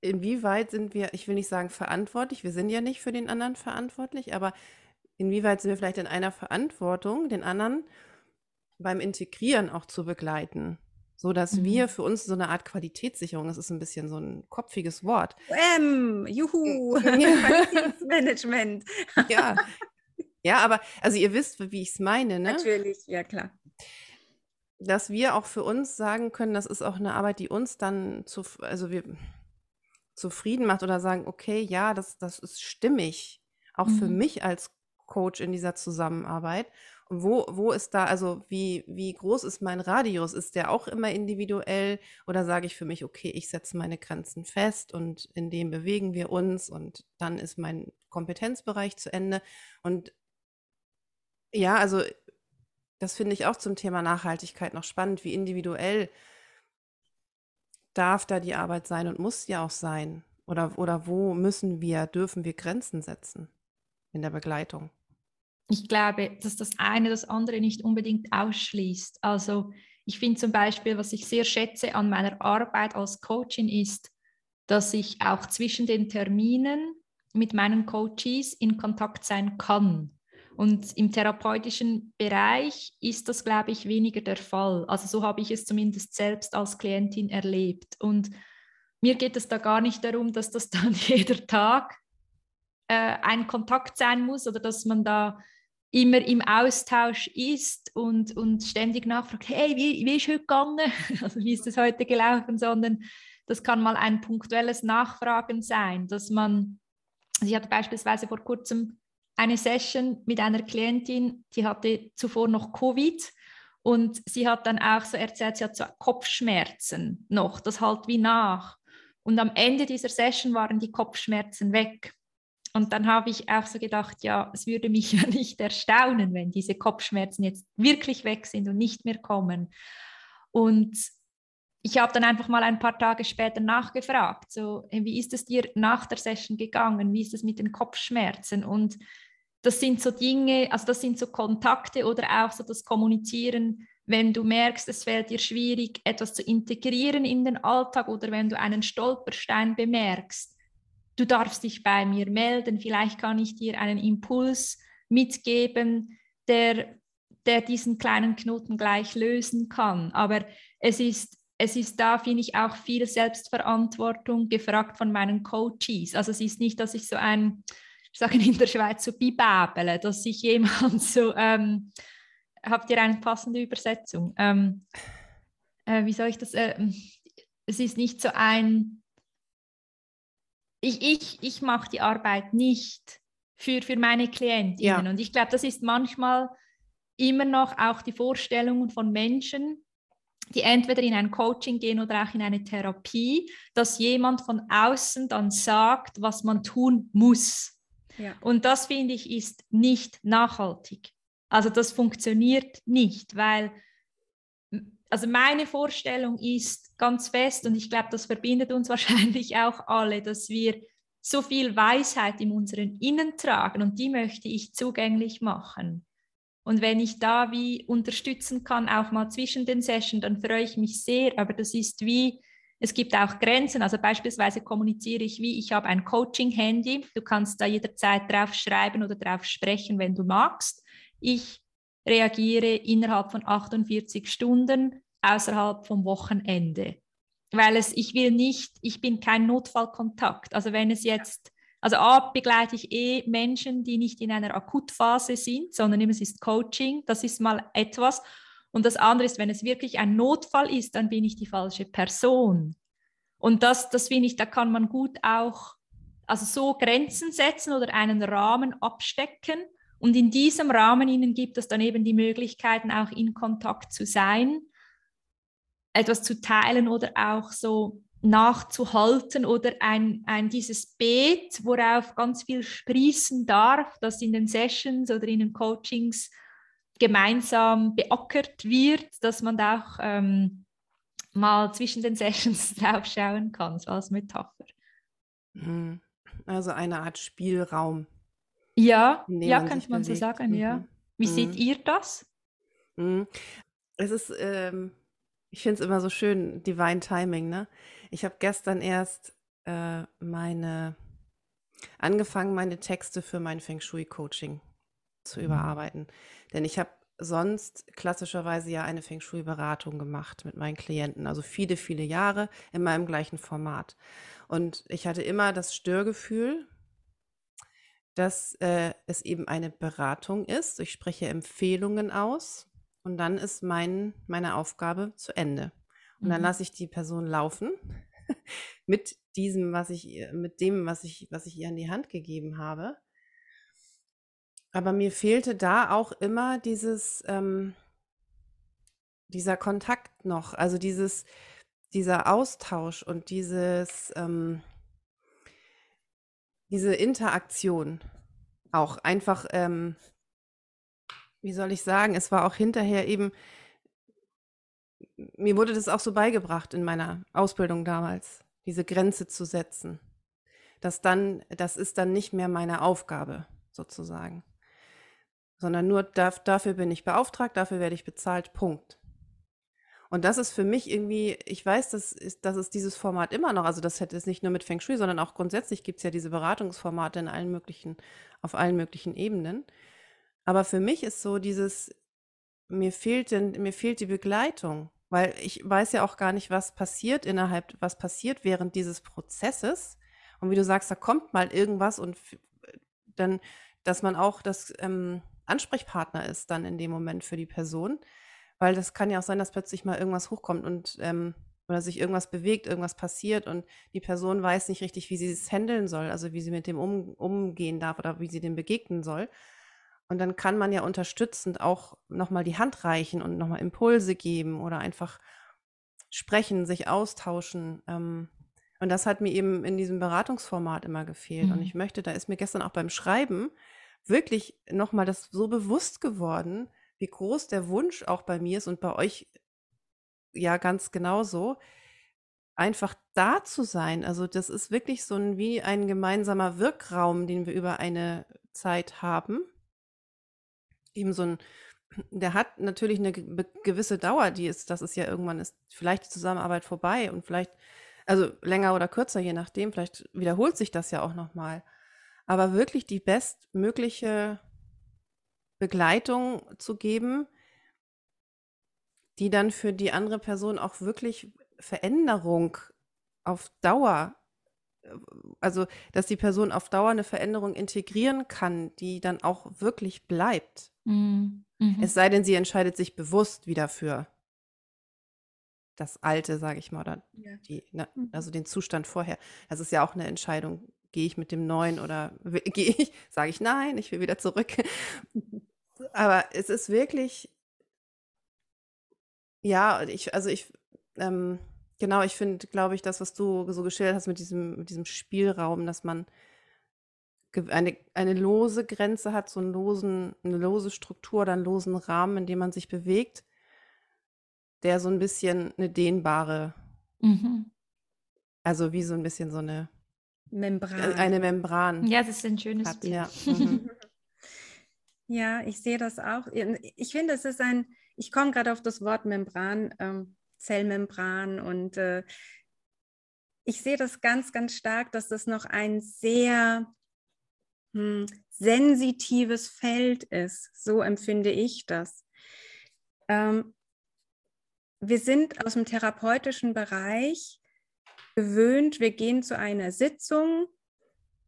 inwieweit sind wir, ich will nicht sagen verantwortlich, wir sind ja nicht für den anderen verantwortlich, aber inwieweit sind wir vielleicht in einer Verantwortung, den anderen beim Integrieren auch zu begleiten, so dass mhm. wir für uns so eine Art Qualitätssicherung, das ist ein bisschen so ein kopfiges Wort.
Ähm, juhu, [LAUGHS] Qualitätsmanagement.
ja. Ja, aber also ihr wisst, wie ich es meine, ne?
Natürlich, ja klar
dass wir auch für uns sagen können, das ist auch eine Arbeit, die uns dann zu, also wir zufrieden macht oder sagen, okay, ja, das, das ist stimmig. Auch mhm. für mich als Coach in dieser Zusammenarbeit. Und wo, wo ist da, also wie, wie groß ist mein Radius? Ist der auch immer individuell oder sage ich für mich, okay, ich setze meine Grenzen fest und in dem bewegen wir uns und dann ist mein Kompetenzbereich zu Ende. Und ja, also das finde ich auch zum Thema Nachhaltigkeit noch spannend, wie individuell darf da die Arbeit sein und muss ja auch sein. Oder, oder wo müssen wir, dürfen wir Grenzen setzen in der Begleitung?
Ich glaube, dass das eine das andere nicht unbedingt ausschließt. Also ich finde zum Beispiel, was ich sehr schätze an meiner Arbeit als Coachin ist, dass ich auch zwischen den Terminen mit meinen Coaches in Kontakt sein kann. Und im therapeutischen Bereich ist das, glaube ich, weniger der Fall. Also so habe ich es zumindest selbst als Klientin erlebt. Und mir geht es da gar nicht darum, dass das dann [LAUGHS] jeder Tag äh, ein Kontakt sein muss oder dass man da immer im Austausch ist und, und ständig nachfragt, hey, wie, wie ist heute gegangen? [LAUGHS] Also wie ist es heute gelaufen? Sondern das kann mal ein punktuelles Nachfragen sein, dass man, also ich hatte beispielsweise vor kurzem eine Session mit einer Klientin, die hatte zuvor noch Covid und sie hat dann auch so erzählt, sie hat so Kopfschmerzen noch, das halt wie nach. Und am Ende dieser Session waren die Kopfschmerzen weg. Und dann habe ich auch so gedacht, ja, es würde mich [LAUGHS] ja nicht erstaunen, wenn diese Kopfschmerzen jetzt wirklich weg sind und nicht mehr kommen. Und ich habe dann einfach mal ein paar Tage später nachgefragt, so, wie ist es dir nach der Session gegangen? Wie ist es mit den Kopfschmerzen? Und das sind so Dinge, also das sind so Kontakte oder auch so das Kommunizieren, wenn du merkst, es fällt dir schwierig, etwas zu integrieren in den Alltag oder wenn du einen Stolperstein bemerkst, du darfst dich bei mir melden, vielleicht kann ich dir einen Impuls mitgeben, der, der diesen kleinen Knoten gleich lösen kann. Aber es ist es ist da, finde ich, auch viel Selbstverantwortung gefragt von meinen Coaches. Also es ist nicht, dass ich so ein, ich sage in der Schweiz so bibabele, dass sich jemand [LAUGHS] so, ähm, habt ihr eine passende Übersetzung? Ähm, äh, wie soll ich das, äh, es ist nicht so ein, ich, ich, ich mache die Arbeit nicht für, für meine Klientinnen. Ja. Und ich glaube, das ist manchmal immer noch auch die Vorstellungen von Menschen, die entweder in ein Coaching gehen oder auch in eine Therapie, dass jemand von außen dann sagt, was man tun muss. Ja. Und das finde ich ist nicht nachhaltig. Also das funktioniert nicht, weil also meine Vorstellung ist ganz fest und ich glaube, das verbindet uns [LAUGHS] wahrscheinlich auch alle, dass wir so viel Weisheit in unseren Innen tragen und die möchte ich zugänglich machen. Und wenn ich da wie unterstützen kann, auch mal zwischen den Sessions, dann freue ich mich sehr. Aber das ist wie, es gibt auch Grenzen. Also beispielsweise kommuniziere ich wie, ich habe ein Coaching-Handy. Du kannst da jederzeit drauf schreiben oder drauf sprechen, wenn du magst. Ich reagiere innerhalb von 48 Stunden außerhalb vom Wochenende. Weil es, ich will nicht, ich bin kein Notfallkontakt. Also wenn es jetzt also A, begleite ich eh Menschen, die nicht in einer Akutphase sind, sondern es ist Coaching, das ist mal etwas. Und das andere ist, wenn es wirklich ein Notfall ist, dann bin ich die falsche Person. Und das, das finde ich, da kann man gut auch, also so Grenzen setzen oder einen Rahmen abstecken. Und in diesem Rahmen ihnen gibt es dann eben die Möglichkeiten, auch in Kontakt zu sein, etwas zu teilen oder auch so nachzuhalten oder ein, ein dieses Beet, worauf ganz viel sprießen darf, das in den Sessions oder in den Coachings gemeinsam beackert wird, dass man da auch ähm, mal zwischen den Sessions [LAUGHS] drauf schauen kann, so als Metapher.
Mhm. Also eine Art Spielraum.
Ja, ja, man bewegt. so sagen, mhm. ja. Wie mhm. seht ihr das?
Mhm. Es ist, ähm, ich finde es immer so schön, Divine Timing, ne? Ich habe gestern erst äh, meine angefangen, meine Texte für mein Feng Shui Coaching zu mhm. überarbeiten. Denn ich habe sonst klassischerweise ja eine Feng Shui Beratung gemacht mit meinen Klienten, also viele, viele Jahre in meinem gleichen Format. Und ich hatte immer das Störgefühl, dass äh, es eben eine Beratung ist. Ich spreche Empfehlungen aus und dann ist mein, meine Aufgabe zu Ende. Und dann mhm. lasse ich die Person laufen [LAUGHS] mit diesem, was ich, mit dem, was ich, was ich ihr in die Hand gegeben habe. Aber mir fehlte da auch immer dieses, ähm, dieser Kontakt noch, also dieses, dieser Austausch und dieses, ähm, diese Interaktion auch einfach, ähm, wie soll ich sagen, es war auch hinterher eben, mir wurde das auch so beigebracht in meiner Ausbildung damals, diese Grenze zu setzen. Das dann, das ist dann nicht mehr meine Aufgabe, sozusagen. Sondern nur darf, dafür bin ich beauftragt, dafür werde ich bezahlt, Punkt. Und das ist für mich irgendwie, ich weiß, dass, ist, dass es dieses Format immer noch, also das hätte es nicht nur mit Feng Shui, sondern auch grundsätzlich gibt es ja diese Beratungsformate in allen möglichen, auf allen möglichen Ebenen. Aber für mich ist so dieses, mir fehlt, denn, mir fehlt die Begleitung, weil ich weiß ja auch gar nicht, was passiert innerhalb, was passiert während dieses Prozesses. Und wie du sagst, da kommt mal irgendwas und dann, dass man auch das ähm, Ansprechpartner ist dann in dem Moment für die Person. Weil das kann ja auch sein, dass plötzlich mal irgendwas hochkommt und ähm, oder sich irgendwas bewegt, irgendwas passiert und die Person weiß nicht richtig, wie sie es handeln soll, also wie sie mit dem um, umgehen darf oder wie sie dem begegnen soll. Und dann kann man ja unterstützend auch nochmal die Hand reichen und nochmal Impulse geben oder einfach sprechen, sich austauschen. Ähm, und das hat mir eben in diesem Beratungsformat immer gefehlt. Mhm. Und ich möchte, da ist mir gestern auch beim Schreiben wirklich nochmal das so bewusst geworden, wie groß der Wunsch auch bei mir ist und bei euch ja ganz genauso, einfach da zu sein. Also das ist wirklich so ein, wie ein gemeinsamer Wirkraum, den wir über eine Zeit haben. Eben so ein, [CLEARS THROAT] der hat natürlich eine gewisse Dauer, die ist, das ist ja irgendwann ist vielleicht die Zusammenarbeit vorbei und vielleicht, also länger oder kürzer, je nachdem, vielleicht wiederholt sich das ja auch nochmal. Aber wirklich die bestmögliche Begleitung zu geben, die dann für die andere Person auch wirklich Veränderung auf Dauer, also dass die Person auf Dauer eine Veränderung integrieren kann, die dann auch wirklich bleibt. Mhm. Mhm. Es sei denn, sie entscheidet sich bewusst wieder für das Alte, sage ich mal, oder ja. die, ne, mhm. also den Zustand vorher. Das ist ja auch eine Entscheidung. Gehe ich mit dem Neuen oder [LAUGHS] gehe ich, sage ich nein, ich will wieder zurück. [LAUGHS] Aber es ist wirklich, ja, ich, also ich, ähm, genau, ich finde, glaube ich, das, was du so geschildert hast mit diesem, mit diesem Spielraum, dass man eine, eine lose Grenze hat, so einen losen, eine lose Struktur oder einen losen Rahmen, in dem man sich bewegt, der so ein bisschen eine dehnbare, mhm. also wie so ein bisschen so eine
Membran.
Eine Membran.
Ja, das ist ein schönes
hat, Bild. Ja. Mhm. [LAUGHS]
Ja, ich sehe das auch. Ich finde, es ist ein, ich komme gerade auf das Wort Membran, ähm, Zellmembran und äh, ich sehe das ganz, ganz stark, dass das noch ein sehr hm, sensitives Feld ist. So empfinde ich das. Ähm, wir sind aus dem therapeutischen Bereich gewöhnt, wir gehen zu einer Sitzung,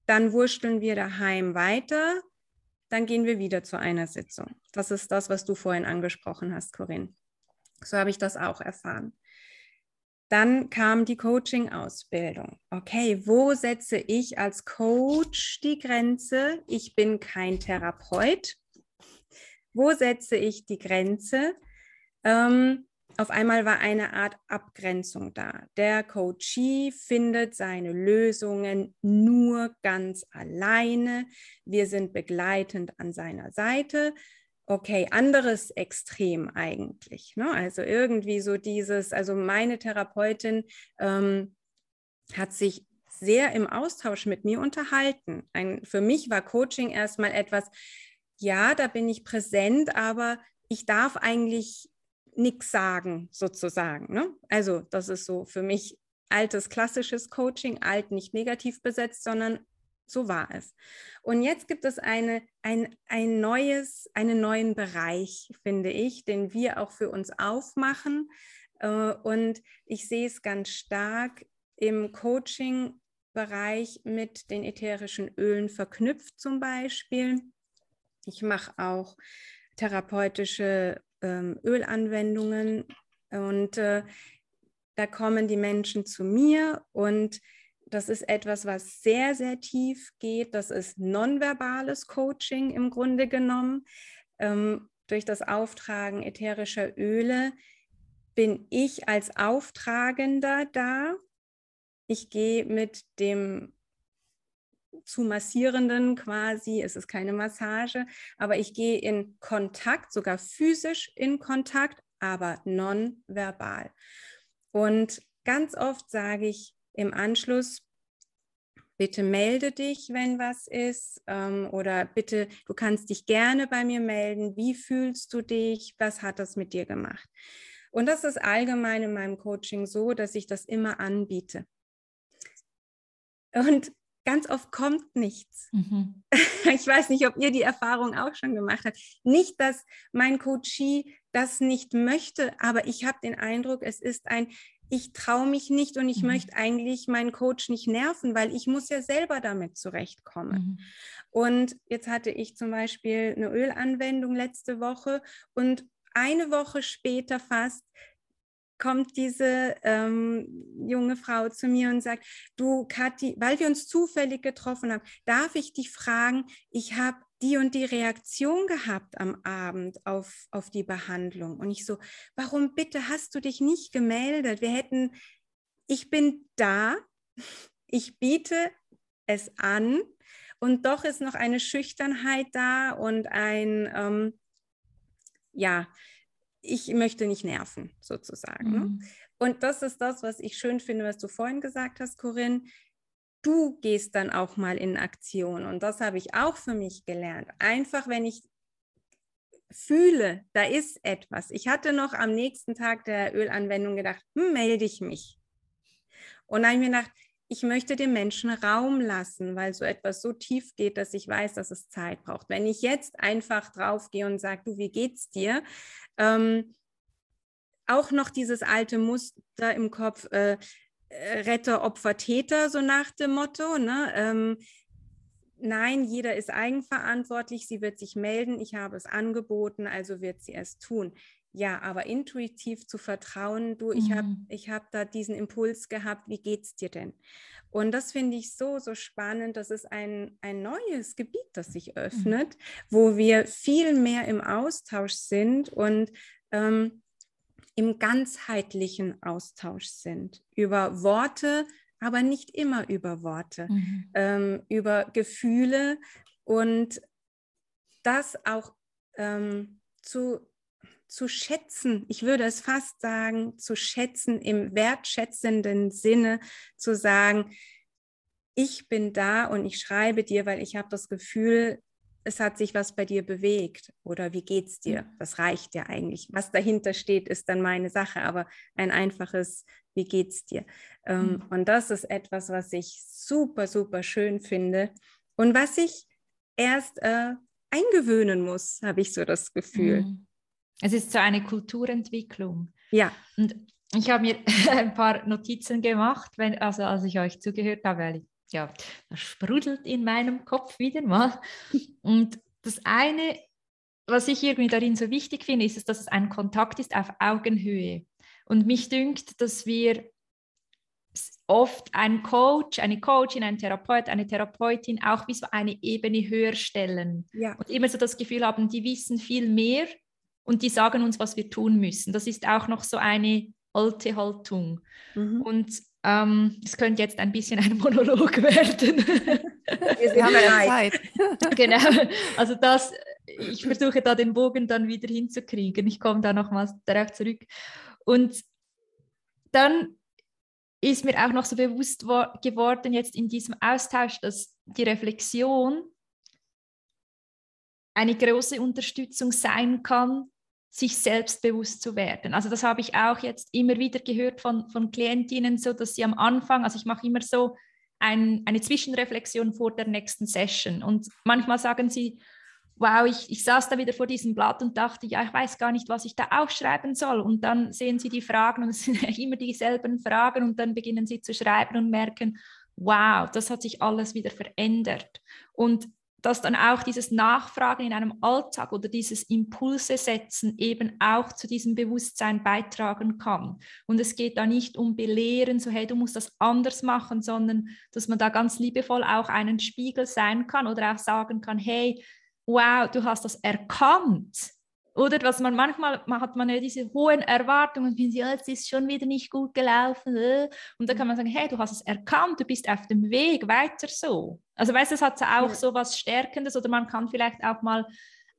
dann wurschteln wir daheim weiter dann gehen wir wieder zu einer Sitzung. Das ist das, was du vorhin angesprochen hast, Corinne. So habe ich das auch erfahren. Dann kam die Coaching-Ausbildung. Okay, wo setze ich als Coach die Grenze? Ich bin kein Therapeut. Wo setze ich die Grenze? Ähm, auf einmal war eine Art Abgrenzung da. Der Coachee findet seine Lösungen nur ganz alleine. Wir sind begleitend an seiner Seite. Okay, anderes Extrem eigentlich. Ne? Also irgendwie so dieses, also meine Therapeutin ähm, hat sich sehr im Austausch mit mir unterhalten. Ein, für mich war Coaching erstmal etwas, ja, da bin ich präsent, aber ich darf eigentlich nichts sagen, sozusagen. Ne? Also, das ist so für mich altes klassisches Coaching, alt nicht negativ besetzt, sondern so war es. Und jetzt gibt es eine, ein, ein neues, einen neuen Bereich, finde ich, den wir auch für uns aufmachen. Äh, und ich sehe es ganz stark im Coaching-Bereich mit den ätherischen Ölen verknüpft zum Beispiel. Ich mache auch therapeutische ähm, Ölanwendungen und äh, da kommen die Menschen zu mir und das ist etwas, was sehr, sehr tief geht. Das ist nonverbales Coaching im Grunde genommen. Ähm, durch das Auftragen ätherischer Öle bin ich als Auftragender da. Ich gehe mit dem zu massierenden quasi, es ist keine Massage, aber ich gehe in Kontakt, sogar physisch in Kontakt, aber nonverbal. Und ganz oft sage ich im Anschluss, bitte melde dich, wenn was ist ähm, oder bitte, du kannst dich gerne bei mir melden. Wie fühlst du dich? Was hat das mit dir gemacht? Und das ist allgemein in meinem Coaching so, dass ich das immer anbiete. Und ganz oft kommt nichts. Mhm. [LAUGHS] Ich weiß nicht, ob ihr die Erfahrung auch schon gemacht habt. Nicht, dass mein Coachie das nicht möchte, aber ich habe den Eindruck, es ist ein, ich traue mich nicht und ich mhm. möchte eigentlich meinen Coach nicht nerven, weil ich muss ja selber damit zurechtkommen. Mhm. Und jetzt hatte ich zum Beispiel eine Ölanwendung letzte Woche und eine Woche später fast kommt diese ähm, junge Frau zu mir und sagt, du Kathi, weil wir uns zufällig getroffen haben, darf ich dich fragen, ich habe die und die Reaktion gehabt am Abend auf, auf die Behandlung. Und ich so, warum bitte hast du dich nicht gemeldet? Wir hätten, ich bin da, ich biete es an und doch ist noch eine Schüchternheit da und ein, ähm, ja, ich möchte nicht nerven, sozusagen. Ne? Mhm. Und das ist das, was ich schön finde, was du vorhin gesagt hast, Corinne. Du gehst dann auch mal in Aktion. Und das habe ich auch für mich gelernt. Einfach, wenn ich fühle, da ist etwas. Ich hatte noch am nächsten Tag der Ölanwendung gedacht, hm, melde ich mich. Und dann habe ich mir gedacht, ich möchte dem Menschen Raum lassen, weil so etwas so tief geht, dass ich weiß, dass es Zeit braucht. Wenn ich jetzt einfach draufgehe und sage, du, wie geht's dir? Ähm, auch noch dieses alte Muster im Kopf, äh, Retter, Opfer, Täter, so nach dem Motto. Ne? Ähm, nein, jeder ist eigenverantwortlich, sie wird sich melden, ich habe es angeboten, also wird sie es tun. Ja, aber intuitiv zu vertrauen, du, ich mhm. habe ich hab da diesen Impuls gehabt, wie geht's dir denn? Und das finde ich so, so spannend. Das ist ein, ein neues Gebiet, das sich mhm. öffnet, mhm. wo wir viel mehr im Austausch sind und ähm, im ganzheitlichen Austausch sind. Über Worte, aber nicht immer über Worte, mhm. ähm, über Gefühle und das auch ähm, zu zu schätzen, ich würde es fast sagen, zu schätzen im wertschätzenden Sinne, zu sagen, ich bin da und ich schreibe dir, weil ich habe das Gefühl, es hat sich was bei dir bewegt oder wie geht's dir? Mhm. Das reicht ja eigentlich. Was dahinter steht, ist dann meine Sache, aber ein einfaches, wie geht's dir? Ähm, mhm. Und das ist etwas, was ich super, super schön finde und was ich erst äh, eingewöhnen muss, habe ich so das Gefühl. Mhm.
Es ist so eine Kulturentwicklung.
Ja.
Und ich habe mir [LAUGHS] ein paar Notizen gemacht, wenn, also als ich euch zugehört habe, weil ich, ja, das sprudelt in meinem Kopf wieder mal. Und das eine, was ich irgendwie darin so wichtig finde, ist, dass es ein Kontakt ist auf Augenhöhe. Und mich dünkt, dass wir oft einen Coach, eine Coachin, einen Therapeut, eine Therapeutin auch wie so eine Ebene höher stellen. Ja. Und immer so das Gefühl haben, die wissen viel mehr und die sagen uns, was wir tun müssen. Das ist auch noch so eine alte Haltung. Mhm. Und es könnte jetzt ein bisschen ein [LAUGHS] Monolog werden.
Wir haben ja Zeit.
genau. Also das, ich versuche da den Bogen dann wieder hinzukriegen. Ich komme da nochmals darauf zurück. Und dann ist mir auch noch so bewusst geworden jetzt in diesem Austausch, dass die Reflexion eine große Unterstützung sein kann, sich selbstbewusst zu werden. Also das habe ich auch jetzt immer wieder gehört von, von Klientinnen, so dass sie am Anfang, also ich mache immer so ein, eine Zwischenreflexion vor der nächsten Session und manchmal sagen sie, wow, ich, ich saß da wieder vor diesem Blatt und dachte, ja, ich weiß gar nicht, was ich da aufschreiben soll. Und dann sehen sie die Fragen und [LAUGHS] es sind immer dieselben Fragen und dann beginnen sie zu schreiben und merken, wow, das hat sich alles wieder verändert. Und dass dann auch dieses Nachfragen in einem Alltag oder dieses Impulse setzen eben auch zu diesem Bewusstsein beitragen kann. Und es geht da nicht um Belehren, so hey, du musst das anders machen, sondern dass man da ganz liebevoll auch einen Spiegel sein kann oder auch sagen kann, hey, wow, du hast das erkannt. Oder was man manchmal hat man ja diese hohen Erwartungen und findet, ja, es ist schon wieder nicht gut gelaufen. Äh. Und da kann man sagen, hey, du hast es erkannt, du bist auf dem Weg, weiter so. Also weißt du, es hat auch ja. so was Stärkendes oder man kann vielleicht auch mal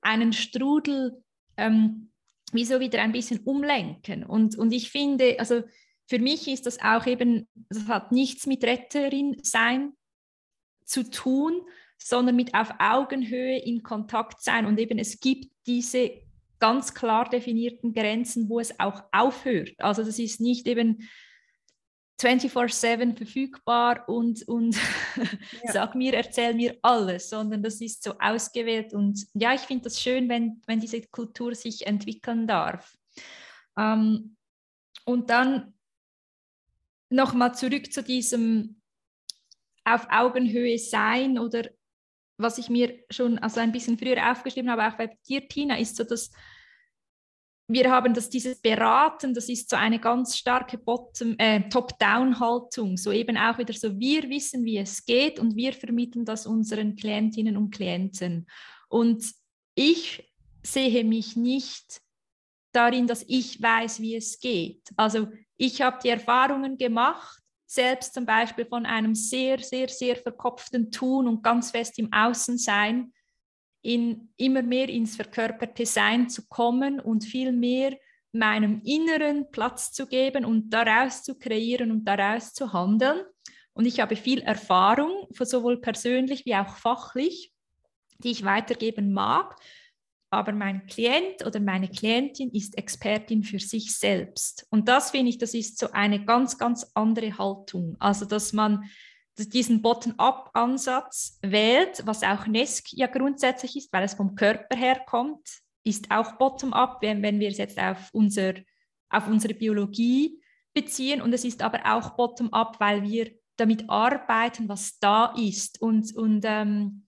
einen Strudel ähm, wie so wieder ein bisschen umlenken. Und, und ich finde, also für mich ist das auch eben, das hat nichts mit Retterin sein zu tun, sondern mit auf Augenhöhe in Kontakt sein. Und eben es gibt diese ganz klar definierten Grenzen, wo es auch aufhört. Also das ist nicht eben 24-7 verfügbar und, und [LAUGHS] ja. sag mir, erzähl mir alles, sondern das ist so ausgewählt. Und ja, ich finde das schön, wenn, wenn diese Kultur sich entwickeln darf. Ähm, und dann nochmal zurück zu diesem auf Augenhöhe sein oder was ich mir schon also ein bisschen früher aufgeschrieben habe, auch bei dir, Tina, ist so, dass wir haben das dieses Beraten, das ist so eine ganz starke äh, Top-Down-Haltung, so eben auch wieder so, wir wissen, wie es geht und wir vermitteln das unseren Klientinnen und Klienten. Und ich sehe mich nicht darin, dass ich weiß, wie es geht. Also ich habe die Erfahrungen gemacht, selbst zum Beispiel von einem sehr, sehr, sehr verkopften Tun und ganz fest im Außensein, in immer mehr ins verkörperte Sein zu kommen und viel mehr meinem Inneren Platz zu geben und daraus zu kreieren und daraus zu handeln. Und ich habe viel Erfahrung, sowohl persönlich wie auch fachlich, die ich weitergeben mag. Aber mein Klient oder meine Klientin ist Expertin für sich selbst. Und das finde ich, das ist so eine ganz, ganz andere Haltung. Also, dass man diesen Bottom-up-Ansatz wählt, was auch NESC ja grundsätzlich ist, weil es vom Körper her kommt, ist auch Bottom-up, wenn, wenn wir es jetzt auf, unser, auf unsere Biologie beziehen. Und es ist aber auch Bottom-up, weil wir damit arbeiten, was da ist. Und, und ähm,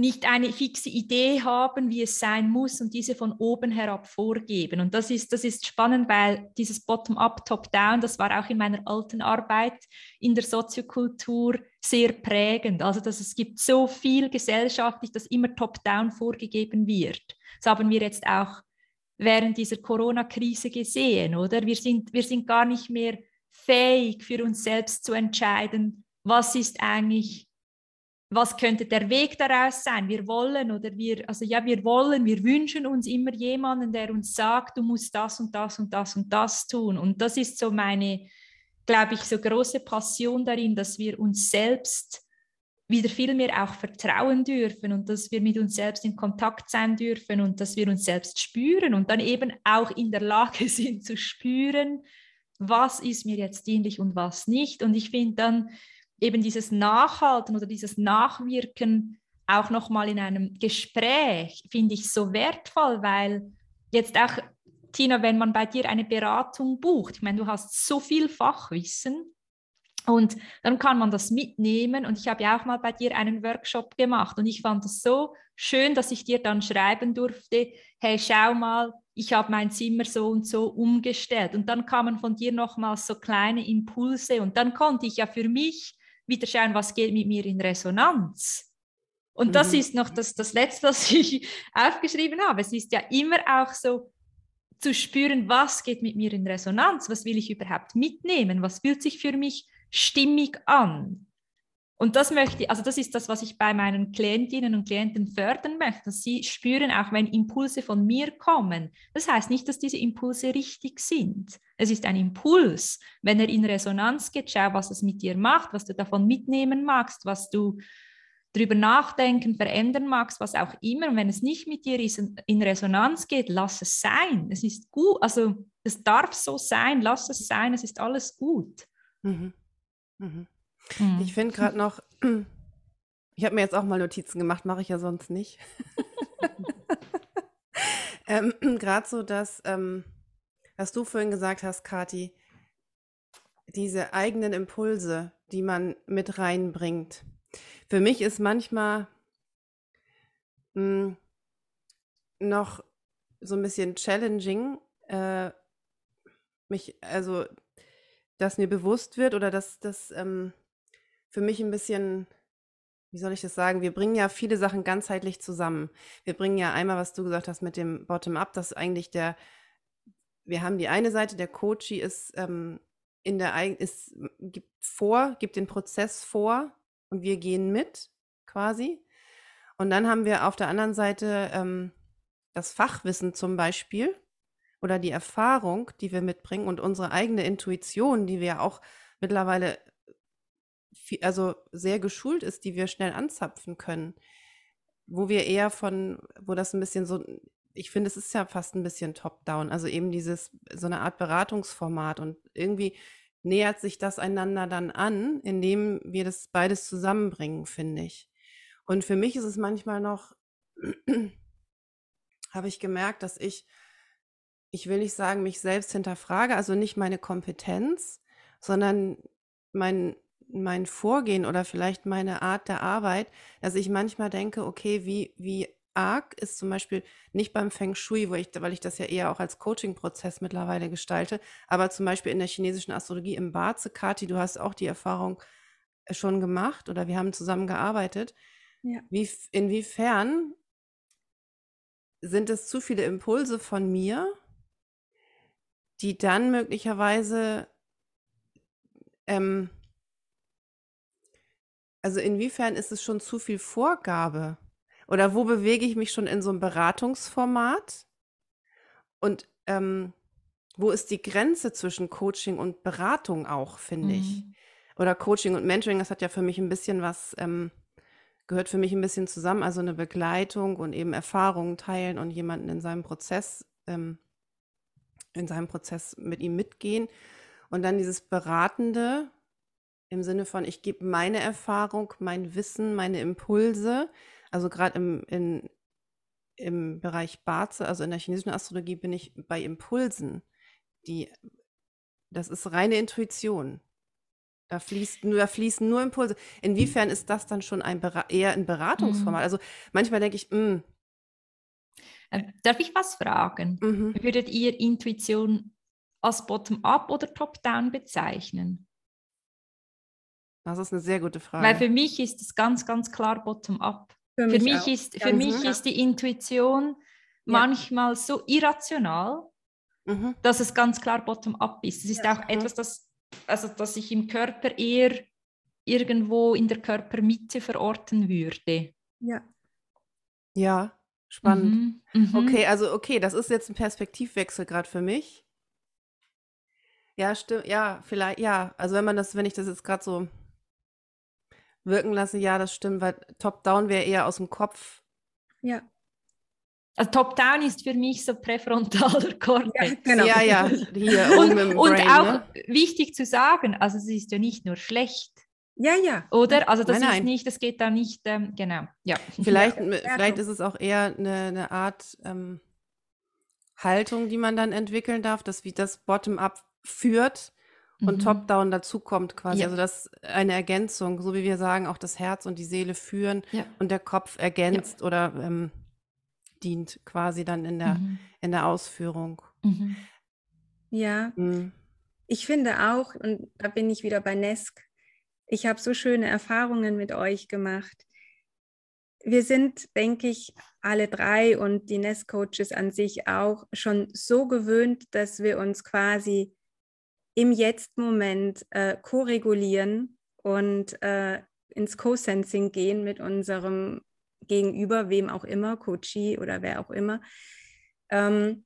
nicht eine fixe Idee haben, wie es sein muss und diese von oben herab vorgeben. Und das ist, das ist spannend, weil dieses Bottom-up, Top-down, das war auch in meiner alten Arbeit in der Soziokultur sehr prägend. Also dass es gibt so viel gesellschaftlich, dass immer Top-down vorgegeben wird. Das haben wir jetzt auch während dieser Corona-Krise gesehen, oder? Wir sind, wir sind gar nicht mehr fähig, für uns selbst zu entscheiden, was ist eigentlich was könnte der Weg daraus sein? Wir wollen oder wir, also ja, wir wollen, wir wünschen uns immer jemanden, der uns sagt, du musst das und das und das und das tun. Und das ist so meine, glaube ich, so große Passion darin, dass wir uns selbst wieder viel mehr auch vertrauen dürfen und dass wir mit uns selbst in Kontakt sein dürfen und dass wir uns selbst spüren und dann eben auch in der Lage [LAUGHS] sind zu spüren, was ist mir jetzt dienlich und was nicht. Und ich finde dann, eben dieses Nachhalten oder dieses Nachwirken auch nochmal in einem Gespräch finde ich so wertvoll, weil jetzt auch, Tina, wenn man bei dir eine Beratung bucht, ich meine, du hast so viel Fachwissen und dann kann man das mitnehmen und ich habe ja auch mal bei dir einen Workshop gemacht und ich fand das so schön, dass ich dir dann schreiben durfte, hey, schau mal, ich habe mein Zimmer so und so umgestellt und dann kamen von dir nochmals so kleine Impulse und dann konnte ich ja für mich wieder schauen, was geht mit mir in Resonanz. Und mhm. das ist noch das, das Letzte, [LAUGHS] was ich aufgeschrieben habe. Es ist ja immer auch so zu spüren, was geht mit mir in Resonanz, was will ich überhaupt mitnehmen, was fühlt sich für mich stimmig an. Und das möchte, also das ist das, was ich bei meinen Klientinnen und Klienten fördern möchte, dass sie spüren, auch wenn Impulse von mir kommen. Das heißt nicht, dass diese Impulse richtig sind. Es ist ein Impuls. Wenn er in Resonanz geht, schau, was es mit dir macht, was du davon mitnehmen magst, was du darüber nachdenken, verändern magst, was auch immer. Und wenn es nicht mit dir in Resonanz geht, lass es sein. Es ist gut, also es darf so sein, lass es sein, es ist alles gut. Mhm.
Mhm. Mhm. Ich finde gerade noch, [CLEARS THROAT] ich habe mir jetzt auch mal Notizen gemacht, mache ich ja sonst nicht. [LAUGHS] ähm, [CLEARS THROAT] gerade so, dass, ähm, was du vorhin gesagt hast, Kati, diese eigenen Impulse, die man mit reinbringt. Für mich ist manchmal mh, noch so ein bisschen challenging, äh, mich, also, dass mir bewusst wird oder dass das ähm, für mich ein bisschen, wie soll ich das sagen? Wir bringen ja viele Sachen ganzheitlich zusammen. Wir bringen ja einmal, was du gesagt hast mit dem Bottom-up, dass eigentlich der, wir haben die eine Seite, der Coachie ist ähm, in der ist, gibt vor, gibt den Prozess vor und wir gehen mit quasi. Und dann haben wir auf der anderen Seite ähm, das Fachwissen zum Beispiel oder die Erfahrung, die wir mitbringen und unsere eigene Intuition, die wir auch mittlerweile viel, also sehr geschult ist, die wir schnell anzapfen können, wo wir eher von, wo das ein bisschen so, ich finde, es ist ja fast ein bisschen top-down, also eben dieses, so eine Art Beratungsformat und irgendwie nähert sich das einander dann an, indem wir das beides zusammenbringen, finde ich. Und für mich ist es manchmal noch, [CLEARS THROAT] habe ich gemerkt, dass ich, ich will nicht sagen, mich selbst hinterfrage, also nicht meine Kompetenz, sondern mein, mein Vorgehen oder vielleicht meine Art der Arbeit, dass ich manchmal denke, okay, wie, wie arg ist zum Beispiel nicht beim Feng Shui, wo ich, weil ich das ja eher auch als Coaching-Prozess mittlerweile gestalte, aber zum Beispiel in der chinesischen Astrologie im Baze, Kati, du hast auch die Erfahrung äh, schon gemacht oder wir haben zusammen gearbeitet. Ja. Wie, inwiefern sind es zu viele Impulse von mir, die dann möglicherweise ähm, also inwiefern ist es schon zu viel Vorgabe? Oder wo bewege ich mich schon in so einem Beratungsformat? Und ähm, wo ist die Grenze zwischen Coaching und Beratung auch, finde ich? Mhm. Oder Coaching und Mentoring, das hat ja für mich ein bisschen was, ähm, gehört für mich ein bisschen zusammen. Also eine Begleitung und eben Erfahrungen teilen und jemanden in seinem Prozess, ähm, in seinem Prozess mit ihm mitgehen. Und dann dieses Beratende, im Sinne von, ich gebe meine Erfahrung, mein Wissen, meine Impulse. Also gerade im, in, im Bereich Baze, also in der chinesischen Astrologie, bin ich bei Impulsen. Die, das ist reine Intuition. Da, fließt, da fließen nur Impulse. Inwiefern ist das dann schon ein eher ein Beratungsformat? Mhm. Also manchmal denke ich, mh, hm.
ähm, Darf ich was fragen? Mhm. Würdet ihr Intuition als Bottom-up oder Top-down bezeichnen?
Das ist eine sehr gute Frage.
Weil für mich ist es ganz, ganz klar bottom-up. Für, für, mich, ist, für mich ist die Intuition ja. manchmal so irrational, mhm. dass es ganz klar bottom-up ist. Es ist ja. auch mhm. etwas, das, also, das ich im Körper eher irgendwo in der Körpermitte verorten würde.
Ja. Ja, spannend. Mhm. Mhm. Okay, also okay, das ist jetzt ein Perspektivwechsel gerade für mich. Ja, stimmt. Ja, vielleicht, ja. Also wenn man das, wenn ich das jetzt gerade so wirken lasse, ja, das stimmt, weil Top-Down wäre eher aus dem Kopf.
Ja. Also Top-Down ist für mich so präfrontaler [LAUGHS] Kortex.
Ja, genau. ja, ja,
hier und, im und Brain, auch ne? wichtig zu sagen, also es ist ja nicht nur schlecht.
Ja, ja.
Oder? Also das nein, ist nein. nicht, das geht da nicht, ähm, genau. Ja.
Vielleicht, vielleicht ist es auch eher eine, eine Art ähm, Haltung, die man dann entwickeln darf, dass wie das Bottom-up führt und mhm. Top-Down dazukommt quasi. Ja. Also das ist eine Ergänzung, so wie wir sagen, auch das Herz und die Seele führen ja. und der Kopf ergänzt ja. oder ähm, dient quasi dann in der, mhm. in der Ausführung.
Mhm. Ja, mhm. ich finde auch, und da bin ich wieder bei Nesk, ich habe so schöne Erfahrungen mit euch gemacht. Wir sind, denke ich, alle drei und die Nest-Coaches an sich auch schon so gewöhnt, dass wir uns quasi im Jetzt-Moment äh, ko-regulieren und äh, ins Co-Sensing gehen mit unserem Gegenüber, wem auch immer, Coachie oder wer auch immer, ähm,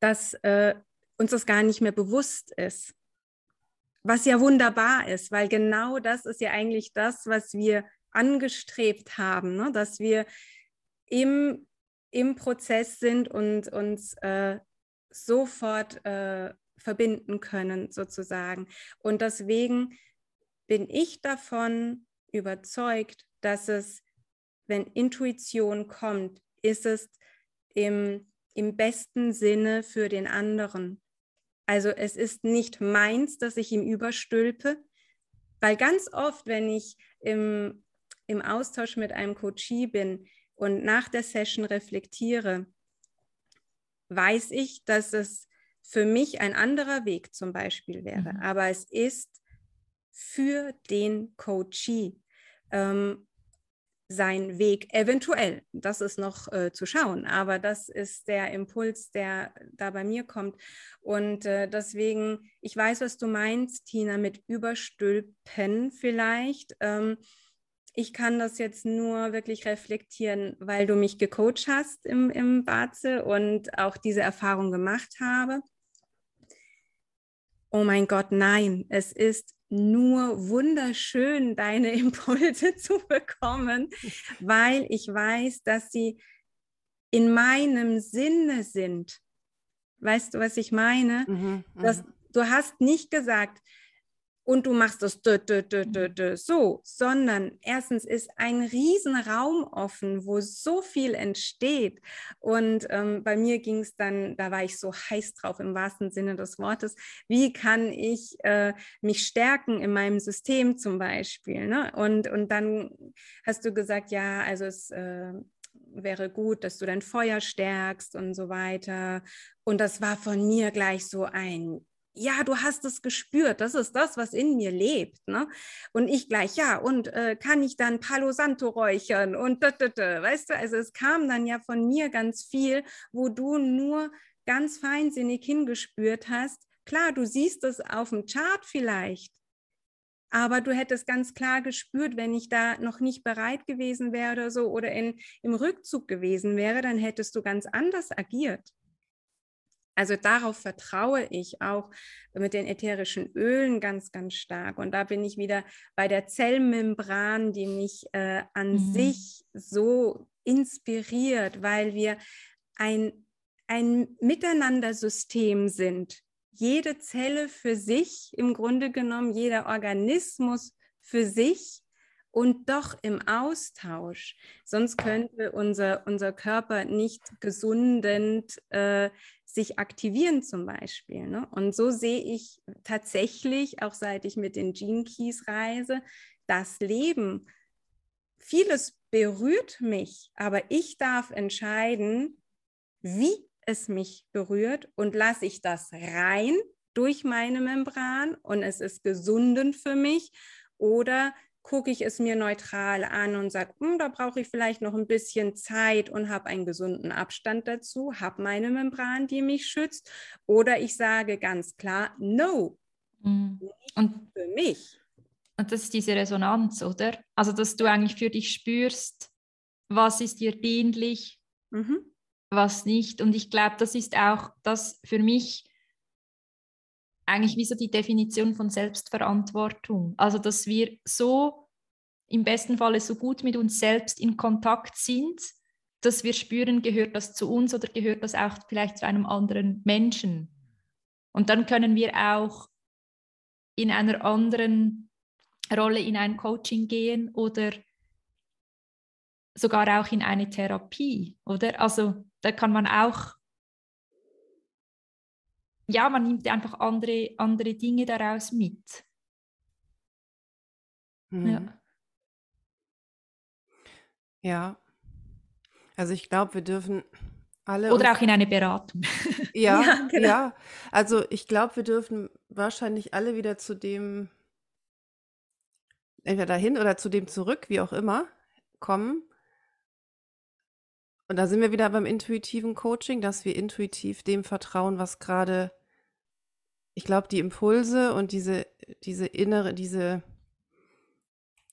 dass äh, uns das gar nicht mehr bewusst ist. Was ja wunderbar ist, weil genau das ist ja eigentlich das, was wir angestrebt haben, ne? dass wir im, im Prozess sind und uns äh, sofort äh, verbinden können, sozusagen. Und deswegen bin ich davon überzeugt, dass es, wenn Intuition kommt, ist es im, im besten Sinne für den anderen. Also es ist nicht meins, dass ich ihm überstülpe, weil ganz oft, wenn ich im, im Austausch mit einem Coachie bin, und nach der Session reflektiere, weiß ich, dass es für mich ein anderer Weg zum Beispiel wäre. Mhm. Aber es ist für den Coachee. Ähm, sein Weg eventuell. Das ist noch äh, zu schauen, aber das ist der Impuls, der da bei mir kommt. Und äh, deswegen, ich weiß, was du meinst, Tina, mit Überstülpen vielleicht. Ähm, ich kann das jetzt nur wirklich reflektieren, weil du mich gecoacht hast im, im Barze und auch diese Erfahrung gemacht habe. Oh mein Gott, nein, es ist nur wunderschön, deine [LAUGHS] Impulse zu bekommen, weil ich weiß, dass sie in meinem Sinne sind. Weißt du, was ich meine? Mhm, dass, mhm. du hast nicht gesagt, und du machst das dö, dö, dö, dö, dö, so, sondern erstens ist ein Riesenraum offen, wo so viel entsteht. Und ähm, bei mir ging es dann, da war ich so heiß drauf im wahrsten Sinne des Wortes, wie kann ich äh, mich stärken in meinem System zum Beispiel. Ne? Und, und dann hast du gesagt, ja, also es... Äh, wäre gut, dass du dein Feuer stärkst und so weiter. Und das war von mir gleich so ein ja, du hast es gespürt, das ist das, was in mir lebt. Ne? Und ich gleich, ja, und äh, kann ich dann Palo Santo räuchern und da, da, da, weißt du, also es kam dann ja von mir ganz viel, wo du nur ganz feinsinnig hingespürt hast. Klar, du siehst es auf dem Chart vielleicht, aber du hättest ganz klar gespürt, wenn ich da noch nicht bereit gewesen wäre oder so oder in, im Rückzug gewesen wäre, dann hättest du ganz anders agiert. Also darauf vertraue ich auch mit den ätherischen Ölen ganz, ganz stark. Und da bin ich wieder bei der Zellmembran, die mich äh, an mhm. sich so inspiriert, weil wir ein, ein Miteinandersystem sind. Jede Zelle für sich, im Grunde genommen, jeder Organismus für sich und doch im Austausch. Sonst könnte unser, unser Körper nicht gesundend äh, sich aktivieren zum Beispiel. Ne? Und so sehe ich tatsächlich, auch seit ich mit den Gene Keys reise, das Leben. Vieles berührt mich, aber ich darf entscheiden, wie es mich berührt und lasse ich das rein durch meine Membran und es ist gesundend für mich oder gucke ich es mir neutral an und sage, hm, da brauche ich vielleicht noch ein bisschen Zeit und habe einen gesunden Abstand dazu, habe meine Membran, die mich schützt. Oder ich sage ganz klar, no,
mhm. und für mich. Und das ist diese Resonanz, oder? Also, dass du eigentlich für dich spürst, was ist dir dienlich, mhm. was nicht. Und ich glaube, das ist auch das für mich eigentlich wie so die Definition von Selbstverantwortung. Also, dass wir so im besten Falle so gut mit uns selbst in Kontakt sind, dass wir spüren, gehört das zu uns oder gehört das auch vielleicht zu einem anderen Menschen. Und dann können wir auch in einer anderen Rolle in ein Coaching gehen oder sogar auch in eine Therapie, oder? Also da kann man auch ja, man nimmt einfach andere, andere Dinge daraus mit.
Mhm. Ja. Ja. Also ich glaube, wir dürfen alle.
Oder auch in eine Beratung. [LAUGHS]
Ja, ja, genau. ja. Also ich glaube, wir dürfen wahrscheinlich alle wieder zu dem, entweder dahin oder zu dem zurück, wie auch immer, kommen. Und da sind wir wieder beim intuitiven Coaching, dass wir intuitiv dem vertrauen, was gerade ich glaube, die Impulse und diese, diese innere, diese,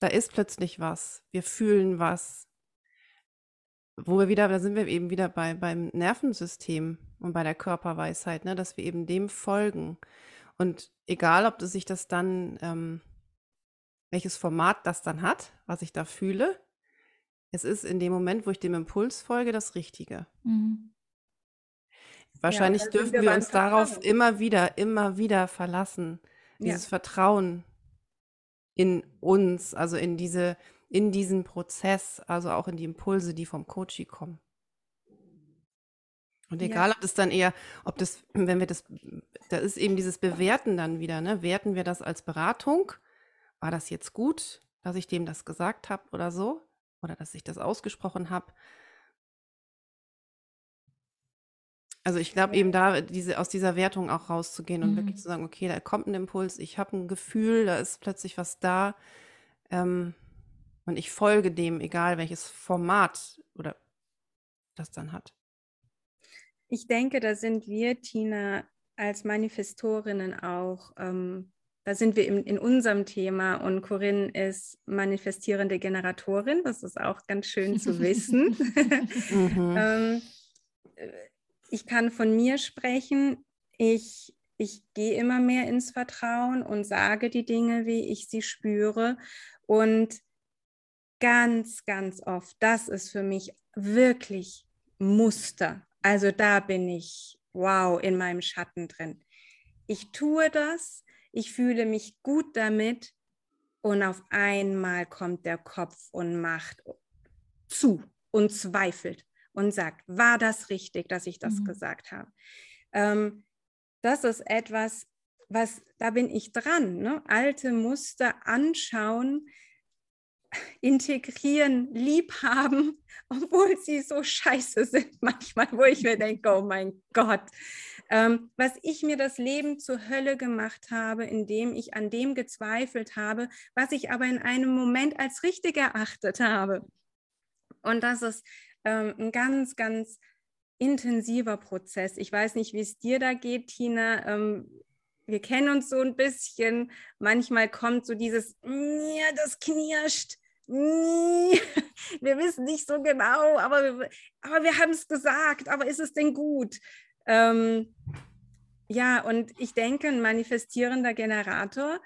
da ist plötzlich was. Wir fühlen was. Wo wir wieder, da sind wir eben wieder bei, beim Nervensystem und bei der Körperweisheit, ne, dass wir eben dem folgen. Und egal, ob das sich das dann, ähm, welches Format das dann hat, was ich da fühle, es ist in dem Moment, wo ich dem Impuls folge, das Richtige. Mhm. Wahrscheinlich ja, dürfen wir, wir uns darauf immer wieder, immer wieder verlassen. Dieses ja. Vertrauen in uns, also in diese, in diesen Prozess, also auch in die Impulse, die vom Coachie kommen. Und egal, ja. ob das dann eher, ob das, wenn wir das, da ist eben dieses Bewerten dann wieder, ne? Werten wir das als Beratung? War das jetzt gut, dass ich dem das gesagt habe oder so? Oder dass ich das ausgesprochen habe. Also ich glaube eben da diese aus dieser Wertung auch rauszugehen und wirklich mhm. zu sagen, okay, da kommt ein Impuls, ich habe ein Gefühl, da ist plötzlich was da ähm, und ich folge dem, egal welches Format oder das dann hat.
Ich denke, da sind wir, Tina, als Manifestorinnen auch, ähm, da sind wir in, in unserem Thema und Corinne ist manifestierende Generatorin, das ist auch ganz schön zu wissen. [LAUGHS] mhm. [LAUGHS] ähm, ich kann von mir sprechen. Ich, ich gehe immer mehr ins Vertrauen und sage die Dinge, wie ich sie spüre. Und ganz, ganz oft, das ist für mich wirklich Muster. Also da bin ich, wow, in meinem Schatten drin. Ich tue das, ich fühle mich gut damit und auf einmal kommt der Kopf und macht zu und zweifelt und sagt, war das richtig, dass ich das mhm. gesagt habe? Ähm, das ist etwas, was, da bin ich dran, ne? alte Muster anschauen, integrieren, lieb haben, [LAUGHS] obwohl sie so scheiße sind manchmal, wo ich mir denke, oh mein Gott, ähm, was ich mir das Leben zur Hölle gemacht habe, indem ich an dem gezweifelt habe, was ich aber in einem Moment als richtig erachtet habe. Und das ist ähm, ein ganz, ganz intensiver Prozess. Ich weiß nicht, wie es dir da geht, Tina. Ähm, wir kennen uns so ein bisschen. Manchmal kommt so dieses, ja, das knirscht. [LAUGHS] Wir wissen nicht so genau, aber wir, aber wir haben es gesagt. Aber ist es denn gut? Ähm, ja, und ich denke, ein manifestierender Generator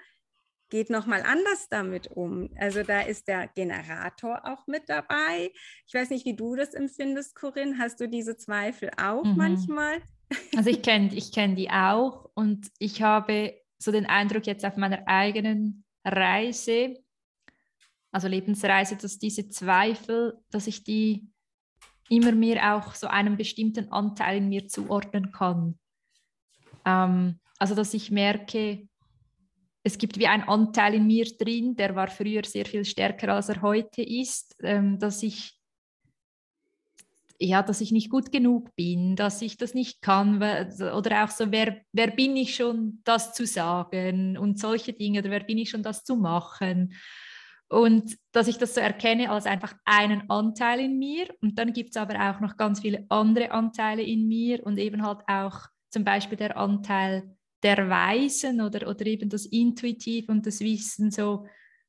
geht nochmal anders damit um. Also da ist der Generator auch mit dabei. Ich weiß nicht, wie du das empfindest, Corinne. Hast du diese Zweifel auch mhm. manchmal?
Also ich kenne ich kenn die auch und ich habe so den Eindruck jetzt auf meiner eigenen Reise, also Lebensreise, dass diese Zweifel, dass ich die immer mehr auch so einem bestimmten Anteil in mir zuordnen kann. Ähm, also dass ich merke, es gibt wie ein Anteil in mir drin, der war früher sehr viel stärker, als er heute ist, ähm, dass ich ja, dass ich nicht gut genug bin, dass ich das nicht kann oder auch so, wer, wer bin ich schon, das zu sagen und solche Dinge oder wer bin ich schon, das zu machen. Und dass ich das so erkenne als einfach einen Anteil in mir und dann gibt es aber auch noch ganz viele andere Anteile in mir und eben halt auch zum Beispiel der Anteil der Weisen oder, oder eben das Intuitiv und das Wissen so,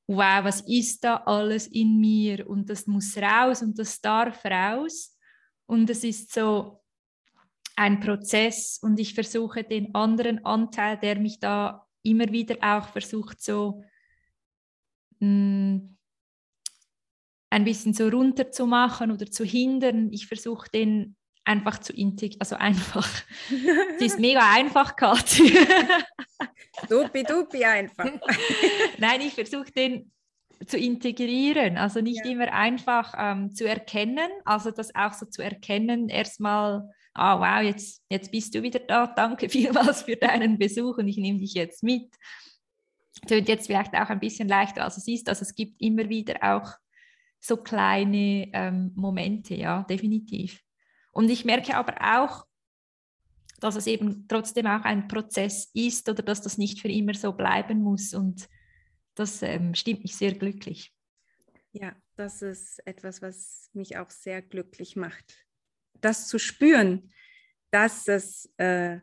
wow, was ist da alles in mir und das muss raus und das darf raus. Und es ist so ein Prozess und ich versuche den anderen Anteil, der mich da immer wieder auch versucht so mh, hm, ein bisschen so runter zu machen oder zu hindern. Ich versuche den einfach zu integrieren, also einfach. [LAUGHS] Sie ist mega einfach, Kathi. [LAUGHS]
dupi, dupi einfach. [LAUGHS]
Nein, ich versuche den zu integrieren, also nicht ja. immer einfach ähm, zu erkennen, also das auch so zu erkennen, erstmal, ah oh, wow, jetzt, jetzt bist du wieder da, danke vielmals für deinen Besuch und ich nehme dich jetzt mit. Tönt jetzt vielleicht auch ein bisschen leichter, als es ist, also es gibt immer wieder auch so kleine ähm, Momente, ja, definitiv. Und ich merke aber auch, dass es eben trotzdem auch ein Prozess ist oder dass das nicht für immer so bleiben muss. Und das ähm, stimmt mich sehr glücklich.
Ja, das ist etwas, was mich auch sehr glücklich macht. Das zu spüren, dass es äh,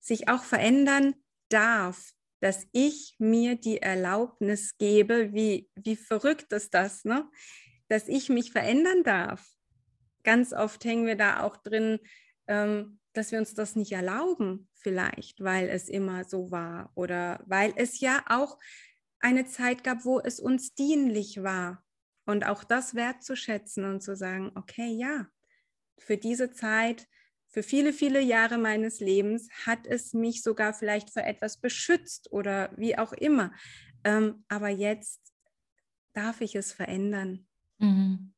sich auch verändern darf, dass ich mir die Erlaubnis gebe, wie, wie verrückt ist das, ne? dass ich mich verändern darf ganz oft hängen wir da auch drin, ähm, dass wir uns das nicht erlauben, vielleicht, weil es immer so war oder weil es ja auch eine Zeit gab, wo es uns dienlich war. Und auch das wertzuschätzen und zu sagen, okay, ja, für diese Zeit, für viele, viele Jahre meines Lebens hat es mich sogar vielleicht für etwas beschützt oder wie auch immer. Ähm, aber jetzt darf ich es verändern.
Mhm.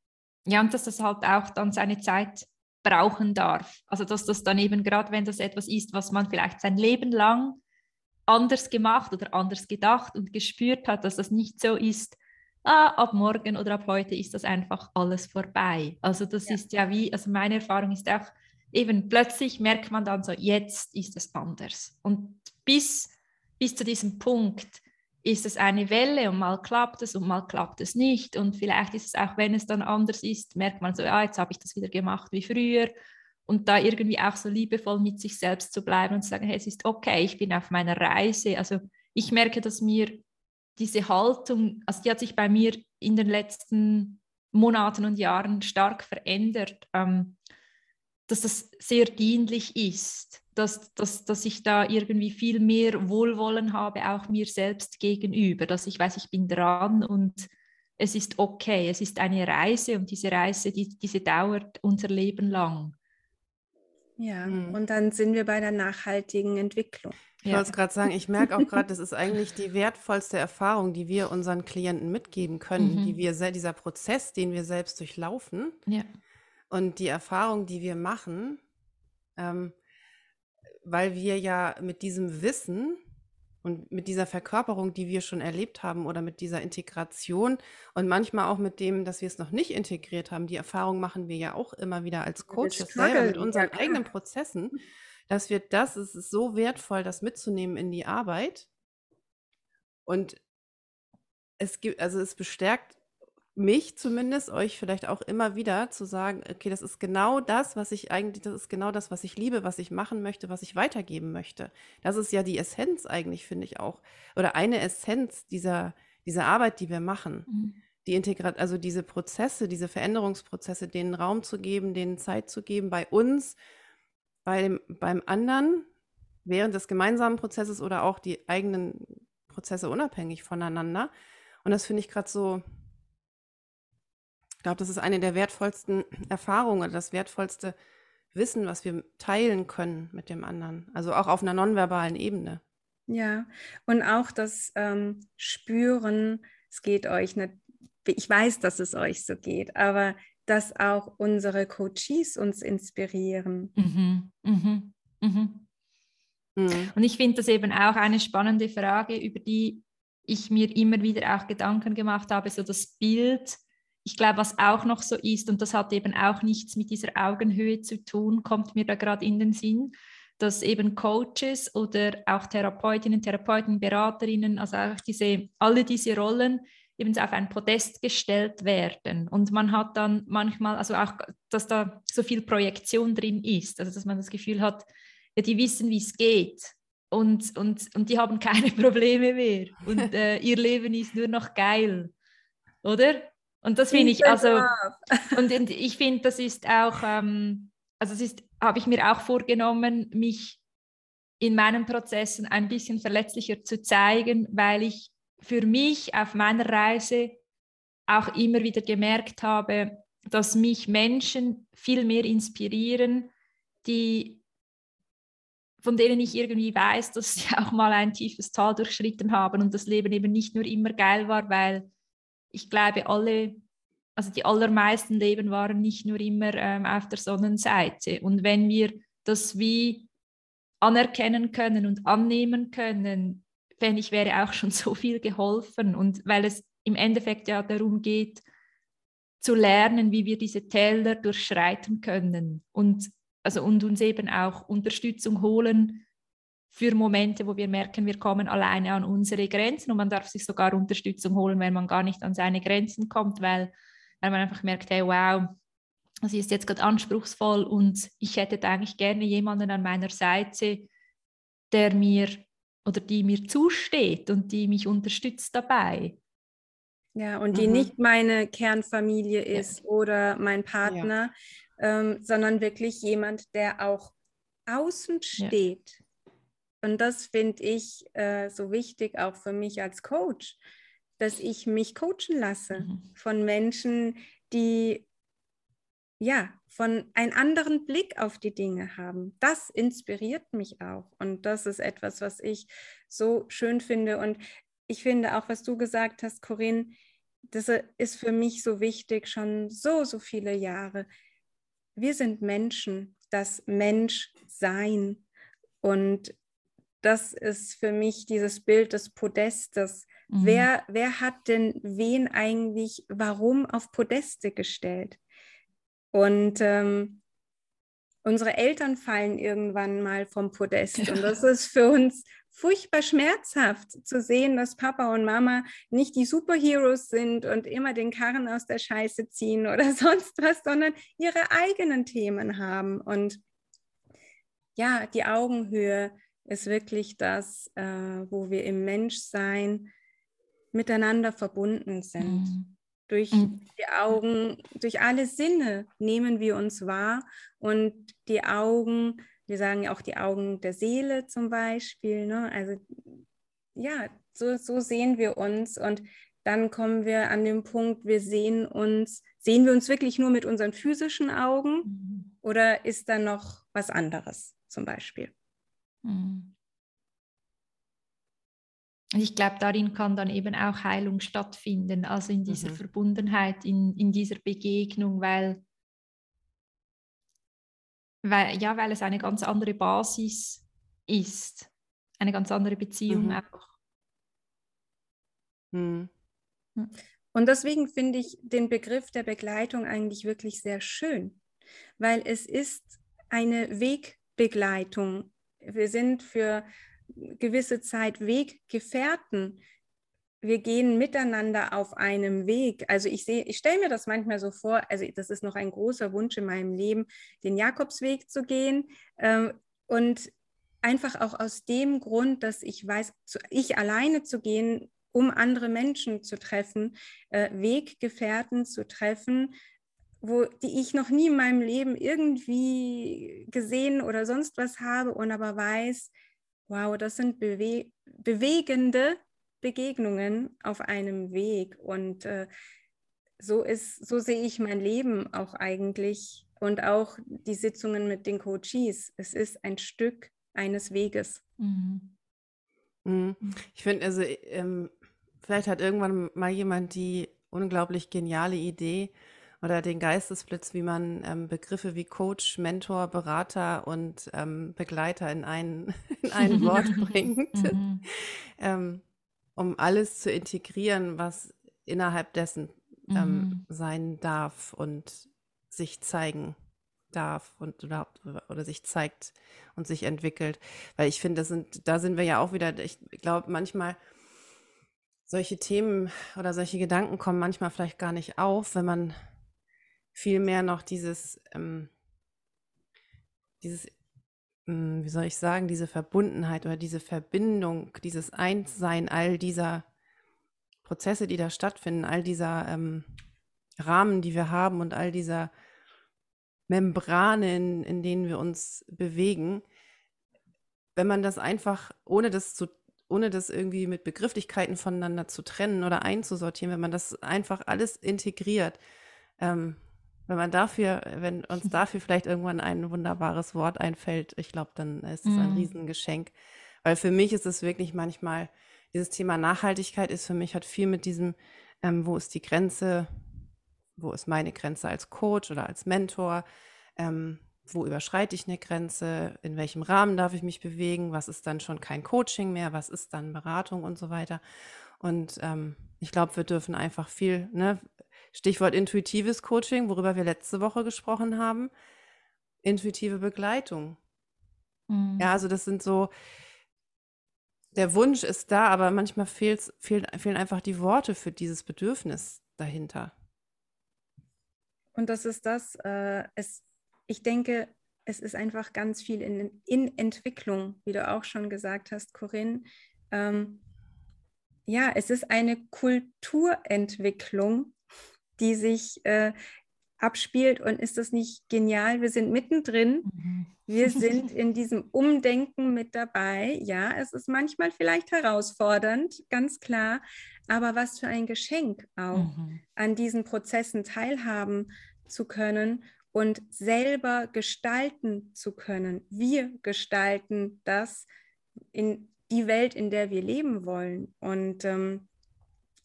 Ja, und dass das halt auch dann seine Zeit brauchen darf. Also dass das dann eben gerade, wenn das etwas ist, was man vielleicht sein Leben lang anders gemacht oder anders gedacht und gespürt hat, dass das nicht so ist, ah, ab morgen oder ab heute ist das einfach alles vorbei. Also das ja. ist ja wie, also meine Erfahrung ist auch, eben plötzlich merkt man dann so, jetzt ist es anders. Und bis, bis zu diesem Punkt ist es eine Welle und mal klappt es und mal klappt es nicht. Und vielleicht ist es auch, wenn es dann anders ist, merkt man so, ja, jetzt habe ich das wieder gemacht wie früher. Und da irgendwie auch so liebevoll mit sich selbst zu bleiben und zu sagen, hey, es ist okay, ich bin auf meiner Reise. Also ich merke, dass mir diese Haltung, also die hat sich bei mir in den letzten Monaten und Jahren stark verändert, ähm, dass das sehr dienlich ist dass, dass, dass ich da irgendwie viel mehr Wohlwollen habe, auch mir selbst gegenüber, dass ich weiß, ich bin dran und es ist okay, es ist eine Reise und diese Reise, die, diese dauert unser Leben lang.
Ja, mhm. und dann sind wir bei der nachhaltigen Entwicklung.
Ich ja. wollte es gerade sagen, ich merke auch gerade, das ist eigentlich die wertvollste Erfahrung, die wir unseren Klienten mitgeben können, mhm. die wir, dieser Prozess, den wir selbst durchlaufen ja. Und die Erfahrung, die wir machen, ähm, weil wir ja mit diesem Wissen und mit dieser Verkörperung, die wir schon erlebt haben oder mit dieser Integration und manchmal auch mit dem, dass wir es noch nicht integriert haben, die Erfahrung machen wir ja auch immer wieder als Coaches selber mit unseren ja, eigenen Prozessen, dass wir das, es ist so wertvoll, das mitzunehmen in die Arbeit. Und es gibt, also es bestärkt mich zumindest, euch vielleicht auch immer wieder zu sagen, okay, das ist genau das, was ich eigentlich, das ist genau das, was ich liebe, was ich machen möchte, was ich weitergeben möchte. Das ist ja die Essenz eigentlich, finde ich auch. Oder eine Essenz dieser, dieser Arbeit, die wir machen. Mhm. Die Integrat, also diese Prozesse, diese Veränderungsprozesse, denen Raum zu geben, denen Zeit zu geben, bei uns, bei beim anderen, während des gemeinsamen Prozesses oder auch die eigenen Prozesse unabhängig voneinander. Und das finde ich gerade so, glaube, das ist eine der wertvollsten Erfahrungen, das wertvollste Wissen, was wir teilen können mit dem anderen. Also auch auf einer nonverbalen Ebene.
Ja, und auch das ähm, Spüren, es geht euch nicht, ich weiß, dass es euch so geht, aber dass auch unsere Coaches uns inspirieren. Mhm, mhm,
mhm. Mhm. Und ich finde das eben auch eine spannende Frage, über die ich mir immer wieder auch Gedanken gemacht habe, so das Bild ich glaube, was auch noch so ist, und das hat eben auch nichts mit dieser Augenhöhe zu tun, kommt mir da gerade in den Sinn, dass eben Coaches oder auch Therapeutinnen, Therapeuten, Beraterinnen, also auch diese, alle diese Rollen eben auf ein Podest gestellt werden. Und man hat dann manchmal, also auch, dass da so viel Projektion drin ist, also dass man das Gefühl hat, ja, die wissen, wie es geht. Und, und, und die haben [LAUGHS] keine Probleme mehr. Und [LAUGHS] äh, ihr Leben ist nur noch geil. Oder? Und das finde ich, also, [LAUGHS] und ich finde, das ist auch, ähm, also es ist, habe ich mir auch vorgenommen, mich in meinen Prozessen ein bisschen verletzlicher zu zeigen, weil ich für mich auf meiner Reise auch immer wieder gemerkt habe, dass mich Menschen viel mehr inspirieren, die von denen ich irgendwie weiß, dass sie [LAUGHS] auch mal ein tiefes Tal durchschritten haben und das Leben eben nicht nur immer geil war, weil ich glaube, alle, also die allermeisten Leben waren nicht nur immer ähm, auf der Sonnenseite. Und wenn wir das wie anerkennen können und annehmen können, fände ich, wäre auch schon [LAUGHS] so viel geholfen. Und weil es im Endeffekt ja darum geht, zu lernen, wie wir diese Täler durchschreiten können und, also, und uns eben auch Unterstützung holen, für Momente, wo wir merken, wir kommen alleine an unsere Grenzen und man darf sich sogar Unterstützung holen, wenn man gar nicht an seine Grenzen kommt, weil, weil man einfach merkt, hey, wow, das ist jetzt gerade anspruchsvoll und ich hätte eigentlich gerne jemanden an meiner Seite, der mir oder die mir zusteht und die mich unterstützt dabei.
Ja, und die mhm. nicht meine Kernfamilie ist ja. oder mein Partner, ja. ähm, sondern wirklich jemand, der auch außen steht. Ja und das finde ich äh, so wichtig auch für mich als Coach, dass ich mich coachen lasse mhm. von Menschen, die ja von einem anderen Blick auf die Dinge haben. Das inspiriert mich auch und das ist etwas, was ich so schön finde und ich finde auch, was du gesagt hast, Corinne, das ist für mich so wichtig, schon so, so viele Jahre. Wir sind Menschen, das Menschsein. Und das ist für mich dieses Bild des Podestes, Mhm. Wer, wer hat denn wen eigentlich warum auf Podeste gestellt? Und ähm, unsere Eltern fallen irgendwann mal vom Podest. Und das [LAUGHS] ist für uns furchtbar schmerzhaft zu sehen, dass Papa und Mama nicht die Superheroes sind und immer den Karren aus der Scheiße ziehen oder [LAUGHS] sonst was, sondern ihre eigenen Themen haben. Und ja, die Augenhöhe ist wirklich das, äh, wo wir im Menschsein miteinander verbunden sind. Mhm. Durch mhm. die Augen, durch alle Sinne nehmen wir uns wahr und die Augen, wir sagen ja auch die Augen der Seele zum Beispiel. Ne? Also ja, so, so sehen wir uns und dann kommen wir an den Punkt, wir sehen uns, sehen wir uns wirklich nur mit unseren physischen Augen mhm. oder ist da noch was anderes zum Beispiel? Mhm.
Ich glaube, darin kann dann eben auch Heilung stattfinden, also in dieser mhm. Verbundenheit, in, in dieser Begegnung, weil, weil, ja, weil es eine ganz andere Basis ist, eine ganz andere Beziehung mhm. auch.
Mhm. Und deswegen finde ich den Begriff der Begleitung eigentlich wirklich sehr schön, weil es ist eine Wegbegleitung. Wir sind für gewisse Zeit Weggefährten. Wir gehen miteinander auf einem Weg. Also ich sehe, ich stelle mir das manchmal so vor, also das ist noch ein großer Wunsch in meinem Leben, den Jakobsweg zu gehen. Ähm, und einfach auch aus dem Grund, dass ich weiß, ich alleine zu gehen, um andere Menschen zu treffen, äh, Weggefährten zu treffen, wo, die ich noch nie in meinem Leben irgendwie gesehen oder sonst was habe und aber weiß, Wow, das sind bewe bewegende Begegnungen auf einem Weg. Und äh, so ist, so sehe ich mein Leben auch eigentlich und auch die Sitzungen mit den Coaches. Es ist ein Stück eines Weges. Mhm.
Mhm. Ich finde, also ähm, vielleicht hat irgendwann mal jemand die unglaublich geniale Idee, oder den Geistesblitz, wie man ähm, Begriffe wie Coach, Mentor, Berater und ähm, Begleiter in ein, [LAUGHS] in ein [LAUGHS] Wort bringt, mhm. ähm, um alles zu integrieren, was innerhalb dessen ähm, mhm. sein darf und sich zeigen darf und oder, oder sich zeigt und sich entwickelt. Weil ich finde, das sind, da sind wir ja auch wieder, ich glaube, manchmal solche Themen oder solche Gedanken kommen manchmal vielleicht gar nicht auf, wenn man vielmehr noch dieses, ähm, dieses, ähm, wie soll ich sagen, diese Verbundenheit oder diese Verbindung, dieses Einssein all dieser Prozesse, die da stattfinden, all dieser ähm, Rahmen, die wir haben und all dieser Membranen, in denen wir uns bewegen, wenn man das einfach, ohne das zu ohne das irgendwie mit Begrifflichkeiten voneinander zu trennen oder einzusortieren, wenn man das einfach alles integriert, ähm, wenn man dafür, wenn uns [LAUGHS] dafür vielleicht irgendwann ein wunderbares Wort einfällt, ich glaube, dann ist es ein mhm. Riesengeschenk. Weil für mich ist es wirklich manchmal, dieses Thema Nachhaltigkeit ist für mich, hat viel mit diesem, ähm, wo ist die Grenze, wo ist meine Grenze als Coach oder als Mentor, ähm, wo überschreite ich eine Grenze, in welchem Rahmen darf ich mich bewegen, was ist dann schon kein Coaching mehr, was ist dann Beratung und so weiter. Und ähm, ich glaube, wir dürfen einfach viel, ne, Stichwort intuitives Coaching, worüber wir letzte Woche gesprochen haben. Intuitive Begleitung. Mhm. Ja, also das sind so, der Wunsch ist da, aber manchmal fehlen, fehlen einfach die Worte für dieses Bedürfnis dahinter.
Und das ist das, äh, es, ich denke, es ist einfach ganz viel in, in Entwicklung, wie du auch schon gesagt hast, Corinne. Ähm, ja, es ist eine Kulturentwicklung, die sich äh, abspielt. Und ist das nicht genial? Wir sind mittendrin. Mhm. Wir [LAUGHS] sind in diesem Umdenken mit dabei. Ja, es ist manchmal vielleicht herausfordernd, ganz klar. Aber was für ein Geschenk auch, mhm. an diesen Prozessen teilhaben zu können und selber gestalten zu können. Wir gestalten das in die Welt, in der wir leben wollen. Und ähm,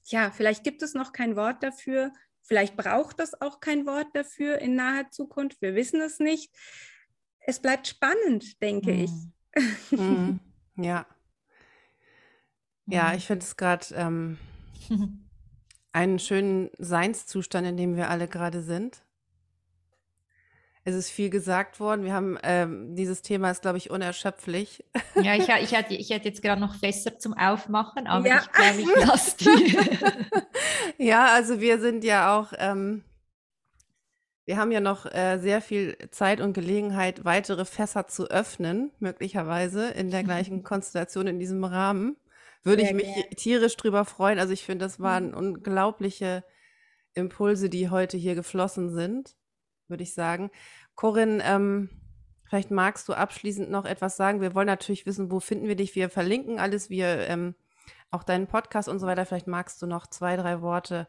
ja, vielleicht gibt es noch kein Wort dafür, Vielleicht braucht es auch kein Wort dafür in naher Zukunft. Wir wissen es nicht. Es bleibt spannend, denke mhm. ich.
Mhm. Ja. Ja, ich finde es gerade ähm, [LAUGHS] einen schönen Seinszustand, in dem wir alle gerade sind. Es ist viel gesagt worden. Wir haben ähm, dieses Thema ist, glaube ich, unerschöpflich.
Ja, ich, ich, hätte, ich hätte jetzt gerade noch Fässer zum Aufmachen, aber ja. ich glaube, ich lasse die. [LAUGHS]
ja, also wir sind ja auch, ähm, wir haben ja noch äh, sehr viel Zeit und Gelegenheit, weitere Fässer zu öffnen, möglicherweise in der gleichen [LAUGHS] Konstellation in diesem Rahmen. Würde ich mich gern. tierisch drüber freuen. Also ich finde, das waren mhm. unglaubliche Impulse, die heute hier geflossen sind würde ich sagen. Corinne, ähm, vielleicht magst du abschließend noch etwas sagen. Wir wollen natürlich wissen, wo finden wir dich? Wir verlinken alles, wir ähm, auch deinen Podcast und so weiter. Vielleicht magst du noch zwei, drei Worte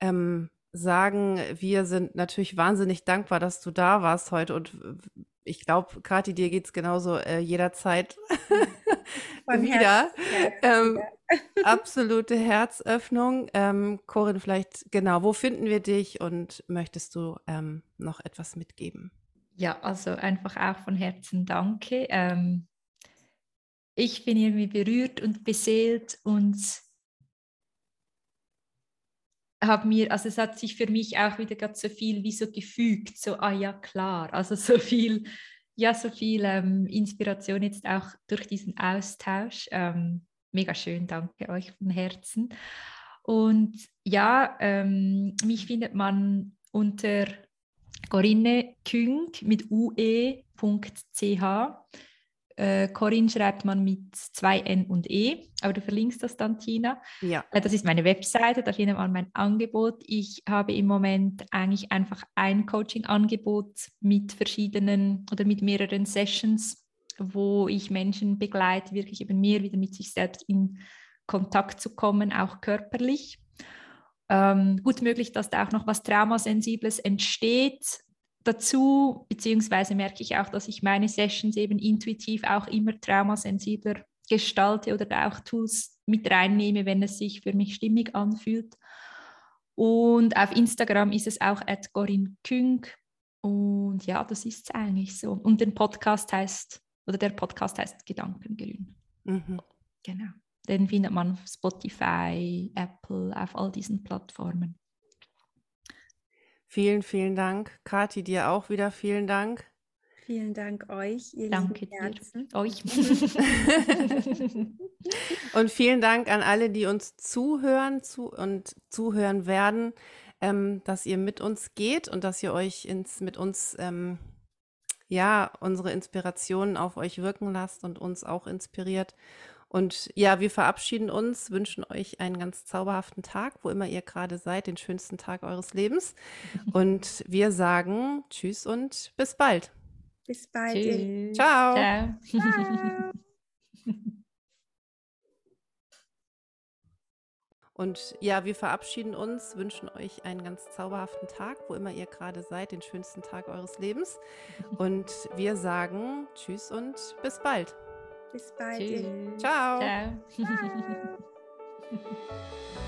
ähm, sagen. Wir sind natürlich wahnsinnig dankbar, dass du da warst heute und ich glaube, Kathi, dir geht es genauso äh, jederzeit [LAUGHS] wieder. Herz, ähm, [LAUGHS] absolute Herzöffnung. Ähm, Corinne, vielleicht genau, wo finden wir dich und möchtest du ähm, noch etwas mitgeben?
Ja, also einfach auch von Herzen danke. Ähm, ich bin irgendwie berührt und beseelt und habe mir, also es hat sich für mich auch wieder ganz so viel wie so gefügt, so, ah ja, klar, also so viel, ja, so viel ähm, Inspiration jetzt auch durch diesen Austausch. Ähm, mega schön, danke euch von Herzen. Und ja, ähm, mich findet man unter Corinne Küng mit ue.ch. Äh, Corinne schreibt man mit zwei N und E, aber du verlinkst das dann, Tina.
Ja.
Äh, das ist meine Webseite, da findet man mein Angebot. Ich habe im Moment eigentlich einfach ein Coaching-Angebot mit verschiedenen oder mit mehreren Sessions, wo ich Menschen begleite, wirklich eben mehr wieder mit sich selbst in Kontakt zu kommen, auch körperlich. Ähm, gut möglich, dass da auch noch was Traumasensibles entsteht dazu, beziehungsweise merke ich auch, dass ich meine Sessions eben intuitiv auch immer traumasensibler gestalte oder da auch Tools mit reinnehme, wenn es sich für mich stimmig anfühlt. Und auf Instagram ist es auch at Küng. Und ja, das ist es eigentlich so. Und der Podcast heißt, oder der Podcast heißt Gedankengrün. Mhm. Genau. Den findet man auf Spotify, Apple, auf all diesen Plattformen.
Vielen, vielen Dank. Kathi, dir auch wieder vielen Dank.
Vielen Dank euch,
ihr Danke dir. Euch. [LAUGHS]
und vielen Dank an alle, die uns zuhören zu und zuhören werden, ähm, dass ihr mit uns geht und dass ihr euch ins, mit uns ähm, ja unsere Inspirationen auf euch wirken lasst und uns auch inspiriert. Und ja, wir verabschieden uns, wünschen euch einen ganz zauberhaften Tag, wo immer ihr gerade seid, den schönsten Tag eures Lebens. [LAUGHS] Und wir sagen Tschüss und bis bald.
Bis bald.
Tschüss. Ciao. Ciao. Ciao. [LAUGHS] Und ja, wir verabschieden uns, wünschen euch einen ganz zauberhaften Tag, wo immer ihr gerade seid, den schönsten Tag eures Lebens. [LAUGHS] Und wir sagen Tschüss und bis bald.
Bis bald.
Tschüss. Ciao. Ciao. [LAUGHS]